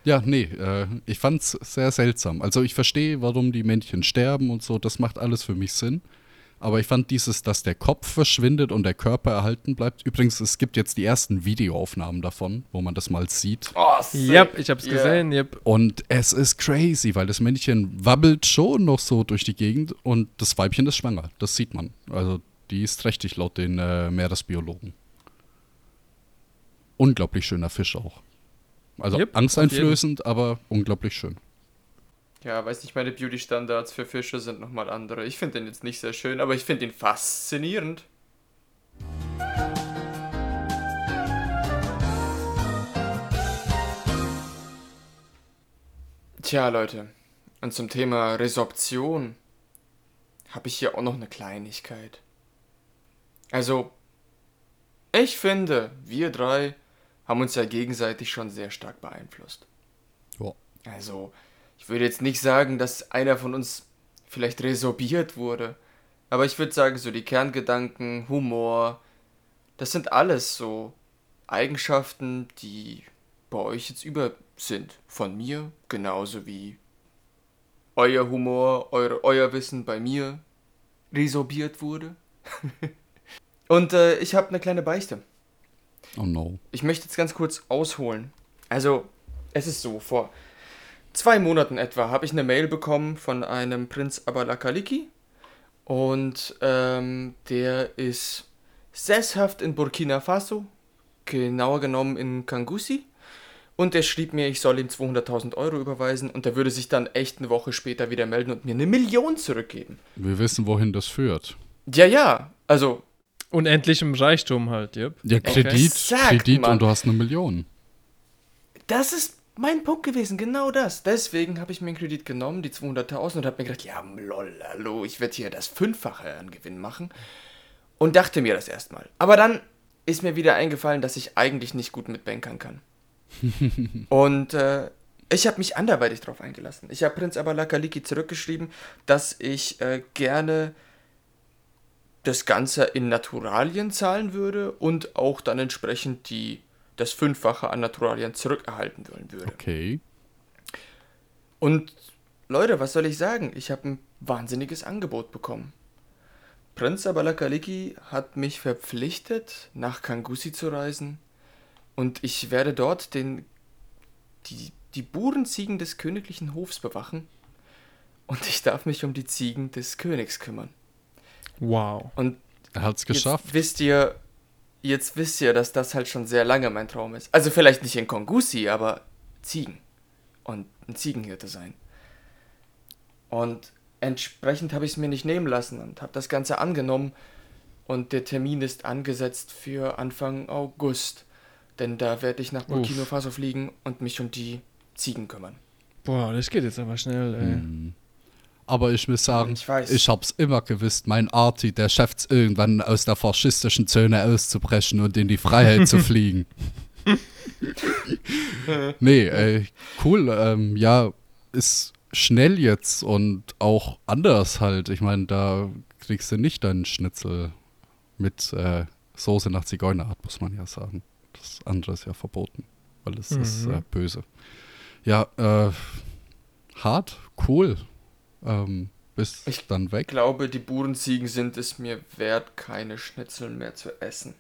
Ja, nee, äh, ich fand's sehr seltsam. Also ich verstehe, warum die Männchen sterben und so, das macht alles für mich Sinn. Aber ich fand dieses, dass der Kopf verschwindet und der Körper erhalten bleibt. Übrigens, es gibt jetzt die ersten Videoaufnahmen davon, wo man das mal sieht. Oh, sick. Yep, ich hab's Yeah. gesehen, yep. Und es ist crazy, weil das Männchen wabbelt schon noch so durch die Gegend und das Weibchen ist schwanger. Das sieht man. Also die ist trächtig laut den äh, Meeresbiologen. Unglaublich schöner Fisch auch. Also Yep, angsteinflößend, aber unglaublich schön. Ja, weiß nicht, meine Beauty-Standards für Fische sind nochmal andere. Ich finde den jetzt nicht sehr schön, aber ich finde ihn faszinierend. Tja, Leute. Und zum Thema Resorption habe ich hier auch noch eine Kleinigkeit. Also, ich finde, wir drei haben uns ja gegenseitig schon sehr stark beeinflusst. Ja. Also, ich würde jetzt nicht sagen, dass einer von uns vielleicht resorbiert wurde. Aber ich würde sagen, so die Kerngedanken, Humor, das sind alles so Eigenschaften, die bei euch jetzt über sind. Von mir genauso wie euer Humor, eure, euer Wissen bei mir resorbiert wurde. Und äh, ich habe eine kleine Beichte. Oh no. Ich möchte jetzt ganz kurz ausholen. Also, es ist so, vor zwei Monaten etwa habe ich eine Mail bekommen von einem Prinz Abalakaliki. Und ähm, der ist sesshaft in Burkina Faso, genauer genommen in Kangusi. Und er schrieb mir, ich soll ihm 200.000 Euro überweisen und er würde sich dann echt eine Woche später wieder melden und mir eine Million zurückgeben. Wir wissen, wohin das führt. Ja, ja, also Unendlichem Reichtum halt, yep. Ja, Kredit, Exakt, Kredit Mann. und du hast eine Million. das ist mein Punkt gewesen, genau das. Deswegen habe ich mir einen Kredit genommen, die 200.000 und habe mir gedacht, ja, lol, hallo, ich werde hier das Fünffache an Gewinn machen. Und dachte mir das erstmal. Aber dann ist mir wieder eingefallen, dass ich eigentlich nicht gut mit Bankern kann. und äh, ich habe mich anderweitig darauf eingelassen. Ich habe Prinz Abalakaliki zurückgeschrieben, dass ich äh, gerne das Ganze in Naturalien zahlen würde und auch dann entsprechend die, das Fünffache an Naturalien zurückerhalten wollen würde. Okay. Und Leute, was soll ich sagen? Ich habe ein wahnsinniges Angebot bekommen. Prinz Abalakaliki hat mich verpflichtet, nach Kangusi zu reisen. Und ich werde dort den, die, die Burenziegen des königlichen Hofs bewachen. Und ich darf mich um die Ziegen des Königs kümmern. Wow. Und Er hat's geschafft. Jetzt wisst ihr, jetzt wisst ihr, dass das halt schon sehr lange mein Traum ist. Also vielleicht nicht in Kongusi, aber Ziegen. Und ein Ziegenhirte sein. Und entsprechend habe ich es mir nicht nehmen lassen und habe das Ganze angenommen. Und der Termin ist angesetzt für Anfang August. Denn da werde ich nach Burkina Faso fliegen und mich um die Ziegen kümmern. Boah, das geht jetzt aber schnell, ey. Hm. Aber ich muss sagen, Ich weiß. ich hab's immer gewusst, mein Arti, der schafft's irgendwann aus der faschistischen Zone auszubrechen und in die Freiheit zu fliegen. nee, ey, cool. Ähm, ja, ist schnell jetzt und auch anders halt. Ich meine, da kriegst du nicht deinen Schnitzel mit äh, Soße nach Zigeunerart, muss man ja sagen. Das andere ist ja verboten, weil es ist äh, böse. Ja, äh, hart, cool. Ähm, bist Ich dann weg. Ich glaube, die Burenziegen sind es mir wert, keine Schnitzel mehr zu essen.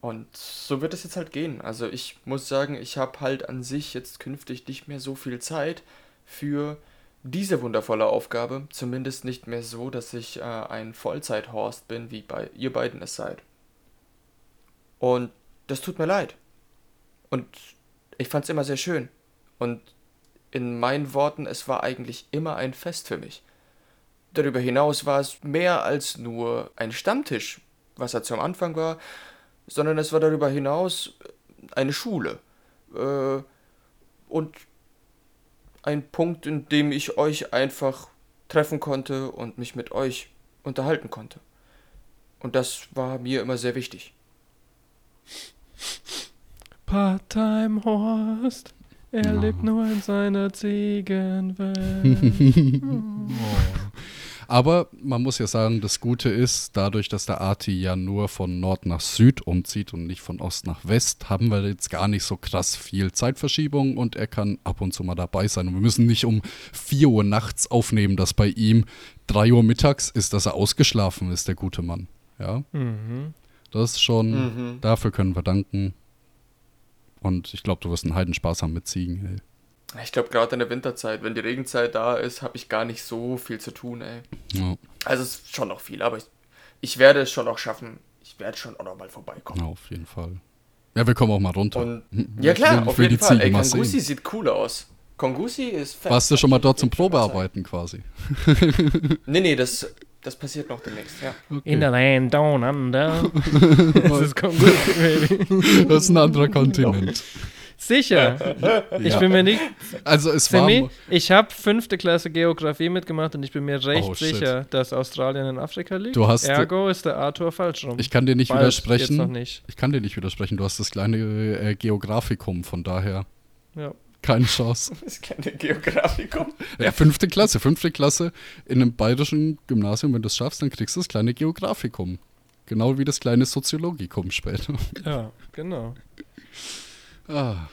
Und so wird es jetzt halt gehen. Also ich muss sagen, ich habe halt an sich jetzt künftig nicht mehr so viel Zeit für diese wundervolle Aufgabe. Zumindest nicht mehr so, dass ich äh, ein Vollzeithorst bin, wie bei ihr beiden es seid. Und das tut mir leid. Und ich fand es immer sehr schön. Und in meinen Worten, es war eigentlich immer ein Fest für mich. Darüber hinaus war es mehr als nur ein Stammtisch, was er zum Anfang war, sondern es war darüber hinaus eine Schule. Äh, und ein Punkt, in dem ich euch einfach treffen konnte und mich mit euch unterhalten konnte. Und das war mir immer sehr wichtig. Part-Time Horst. Er lebt nur in seiner Ziegenwelt. Aber man muss ja sagen, das Gute ist, dadurch, dass der Arti ja nur von Nord nach Süd umzieht und nicht von Ost nach West, haben wir jetzt gar nicht so krass viel Zeitverschiebung und er kann ab und zu mal dabei sein. Und wir müssen nicht um 4 Uhr nachts aufnehmen, dass bei ihm 3 Uhr mittags ist, dass er ausgeschlafen ist, der gute Mann. Ja, mhm. das ist schon, Mhm. dafür können wir danken. Und ich glaube, du wirst einen Heidenspaß haben mit Ziegen. Ey. Ich glaube, gerade in der Winterzeit, wenn die Regenzeit da ist, habe ich gar nicht so viel zu tun, ey. Ja, Also es ist schon noch viel, aber ich, ich werde es schon noch schaffen. Ich werde schon auch noch mal vorbeikommen. ja, auf jeden Fall. Ja, wir kommen auch mal runter. Und Ich ja klar, will- auf jeden die Fall. Ziegen Ey, Kangusi sehen. sieht cool aus. Kongusi ist fett. Warst du schon mal dort zum Probearbeiten quasi? Nee, nee, das, das passiert noch demnächst, ja. In the land down under. das ist baby. Das ist ein anderer Kontinent. Sicher. Ich Ja. bin mir nicht. Also es war. Simi, ich habe fünfte Klasse Geografie mitgemacht und ich bin mir recht Oh, sicher, dass Australien in Afrika liegt. Du hast- Ergo ist der Arthur falsch rum. Ich kann dir nicht Bald, widersprechen. Nicht. Ich kann dir nicht widersprechen. Du hast das kleine äh, Geografikum, von daher Ja. Keine Chance. Das kleine Geografikum. Ja, fünfte Klasse. Fünfte Klasse in einem bayerischen Gymnasium, wenn du es schaffst, dann kriegst du das kleine Geografikum. Genau wie das kleine Soziologikum später. ja, genau. Ah,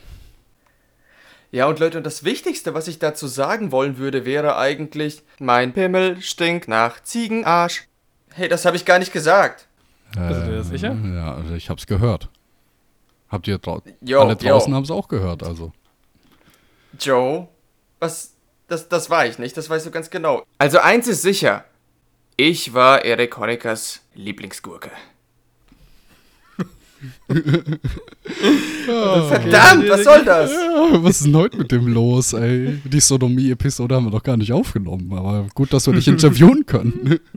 Ja, und Leute, und das Wichtigste, was ich dazu sagen wollen würde, wäre eigentlich, mein Pimmel stinkt nach Ziegenarsch. Hey, das habe ich gar nicht gesagt. Bist du dir sicher? Ja, also ich hab's gehört. Habt ihr draußen? Jo, Alle draußen haben es auch gehört, also. Joe, was? Das, das war ich nicht, das weißt du ganz genau. Also eins ist sicher. Ich war Erik Honeckers Lieblingsgurke. Verdammt, was soll das? Ja, was ist denn heute mit dem los, ey? Die Sodomie-Episode haben wir doch gar nicht aufgenommen, aber gut, dass wir dich interviewen können.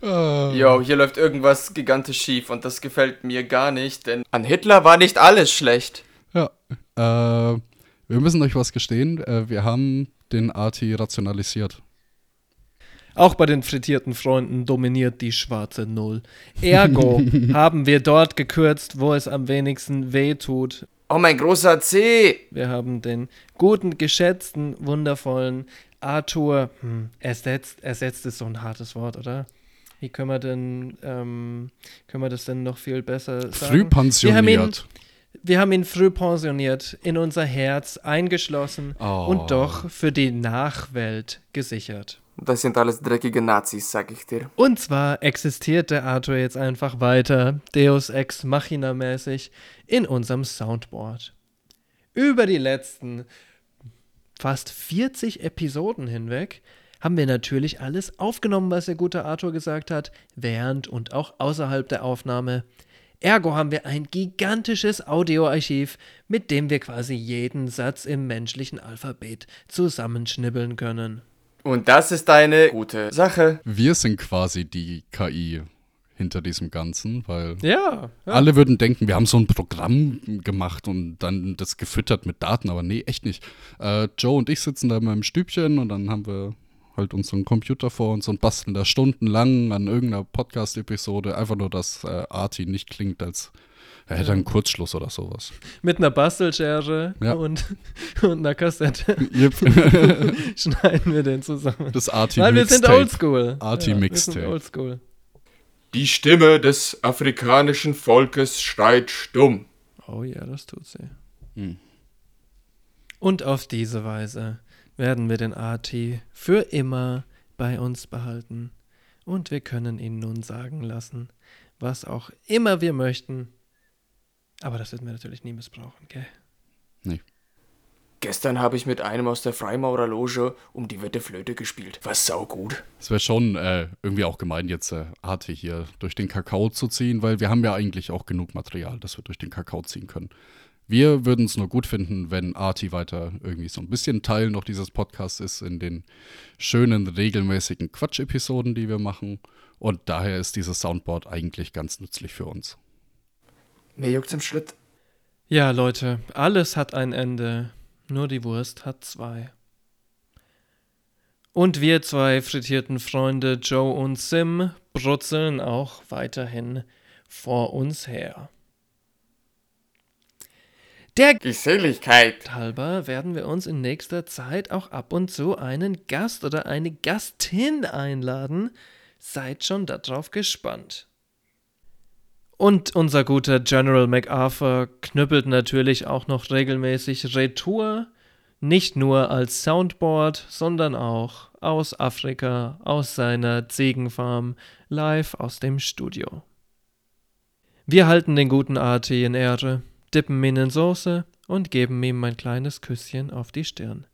Jo, hier läuft irgendwas gigantisch schief und das gefällt mir gar nicht, denn an Hitler war nicht alles schlecht. Ja, äh, wir müssen euch was gestehen. Äh, wir haben den Arti rationalisiert. Auch bei den frittierten Freunden dominiert die schwarze Null. Ergo haben wir dort gekürzt, wo es am wenigsten weh tut. Oh, mein großer C. Wir haben den guten, geschätzten, wundervollen Arthur hm, ersetzt. Ersetzt ist so ein hartes Wort, oder? Wie können wir denn, ähm, können wir das denn noch viel besser sagen? Früh Wir haben ihn, früh pensioniert, in unser Herz eingeschlossen Oh. und doch für die Nachwelt gesichert. Das sind alles dreckige Nazis, sag ich dir. Und zwar existiert der Arthur jetzt einfach weiter, Deus Ex Machina mäßig, in unserem Soundboard. Über die letzten fast 40 Episoden hinweg haben wir natürlich alles aufgenommen, was der gute Arthur gesagt hat, während und auch außerhalb der Aufnahme. Ergo haben wir ein gigantisches Audioarchiv, mit dem wir quasi jeden Satz im menschlichen Alphabet zusammenschnibbeln können. Und das ist eine gute Sache. Wir sind quasi die KI hinter diesem Ganzen, weil Ja, ja. alle würden denken, wir haben so ein Programm gemacht und dann das gefüttert mit Daten, aber nee, echt nicht. Äh, Joe und ich sitzen da immer im Stübchen und dann haben wir halt unseren Computer vor uns und basteln da stundenlang an irgendeiner Podcast-Episode, einfach nur, dass äh, Arti nicht klingt, als er hätte einen Kurzschluss oder sowas. mit einer Bastelschere Ja. und, und einer Kassette Yep. schneiden wir den zusammen. Das Arti Weil wir sind oldschool. Arti ja, Mixtape. oldschool. Die Stimme des afrikanischen Volkes schreit stumm. Oh ja, das tut sie. Hm. Und auf diese Weise werden wir den AT für immer bei uns behalten. Und wir können ihn nun sagen lassen, was auch immer wir möchten. Aber das werden wir natürlich nie missbrauchen, gell? Gestern habe ich mit einem aus der Freimaurerloge um die Wette Flöte gespielt. War saugut. Es wäre schon äh, irgendwie auch gemein, jetzt äh, Arti hier durch den Kakao zu ziehen, weil wir haben ja eigentlich auch genug Material, das wir durch den Kakao ziehen können. Wir würden es nur gut finden, wenn Arti weiter irgendwie so ein bisschen Teil noch dieses Podcasts ist in den schönen, regelmäßigen Quatsch-Episoden, die wir machen. Und daher ist dieses Soundboard eigentlich ganz nützlich für uns. Mir juckt's im Schritt. Ja, Leute, alles hat ein Ende, nur die Wurst hat zwei. Und wir zwei frittierten Freunde Joe und Sim brutzeln auch weiterhin vor uns her. Der Geselligkeit. halber werden wir uns in nächster Zeit auch ab und zu einen Gast oder eine Gastin einladen. Seid schon darauf gespannt. Und unser guter General MacArthur knüppelt natürlich auch noch regelmäßig Retour, nicht nur als Soundboard, sondern auch aus Afrika, aus seiner Ziegenfarm, live aus dem Studio. Wir halten den guten Arti in Ehre, dippen ihn in Soße und geben ihm ein kleines Küsschen auf die Stirn.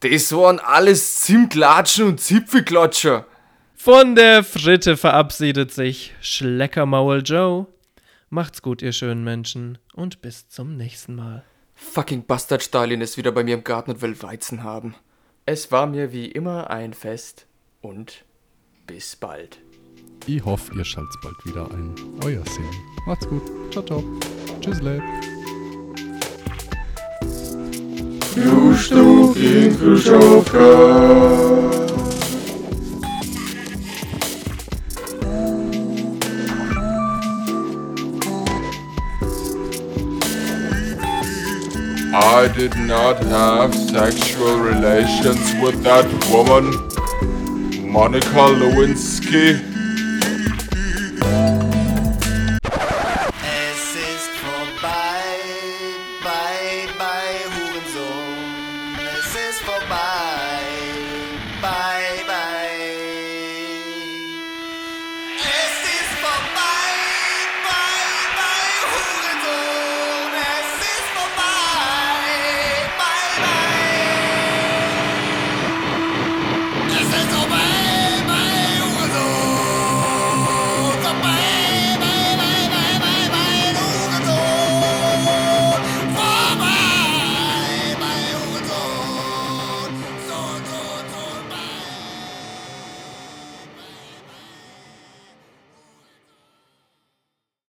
Das waren alles Zimtlatschen und Zipfelklatscher. Von der Fritte verabschiedet sich Schleckermaul Joe. Macht's gut, ihr schönen Menschen, und bis zum nächsten Mal. Fucking Bastard Stalin ist wieder bei mir im Garten und will Weizen haben. Es war mir wie immer ein Fest und bis bald. Ich hoffe, ihr schaltet bald wieder ein. Euer Sim. Macht's gut. Ciao, ciao. Leib. I did not have sexual relations with that woman, Monica Lewinsky.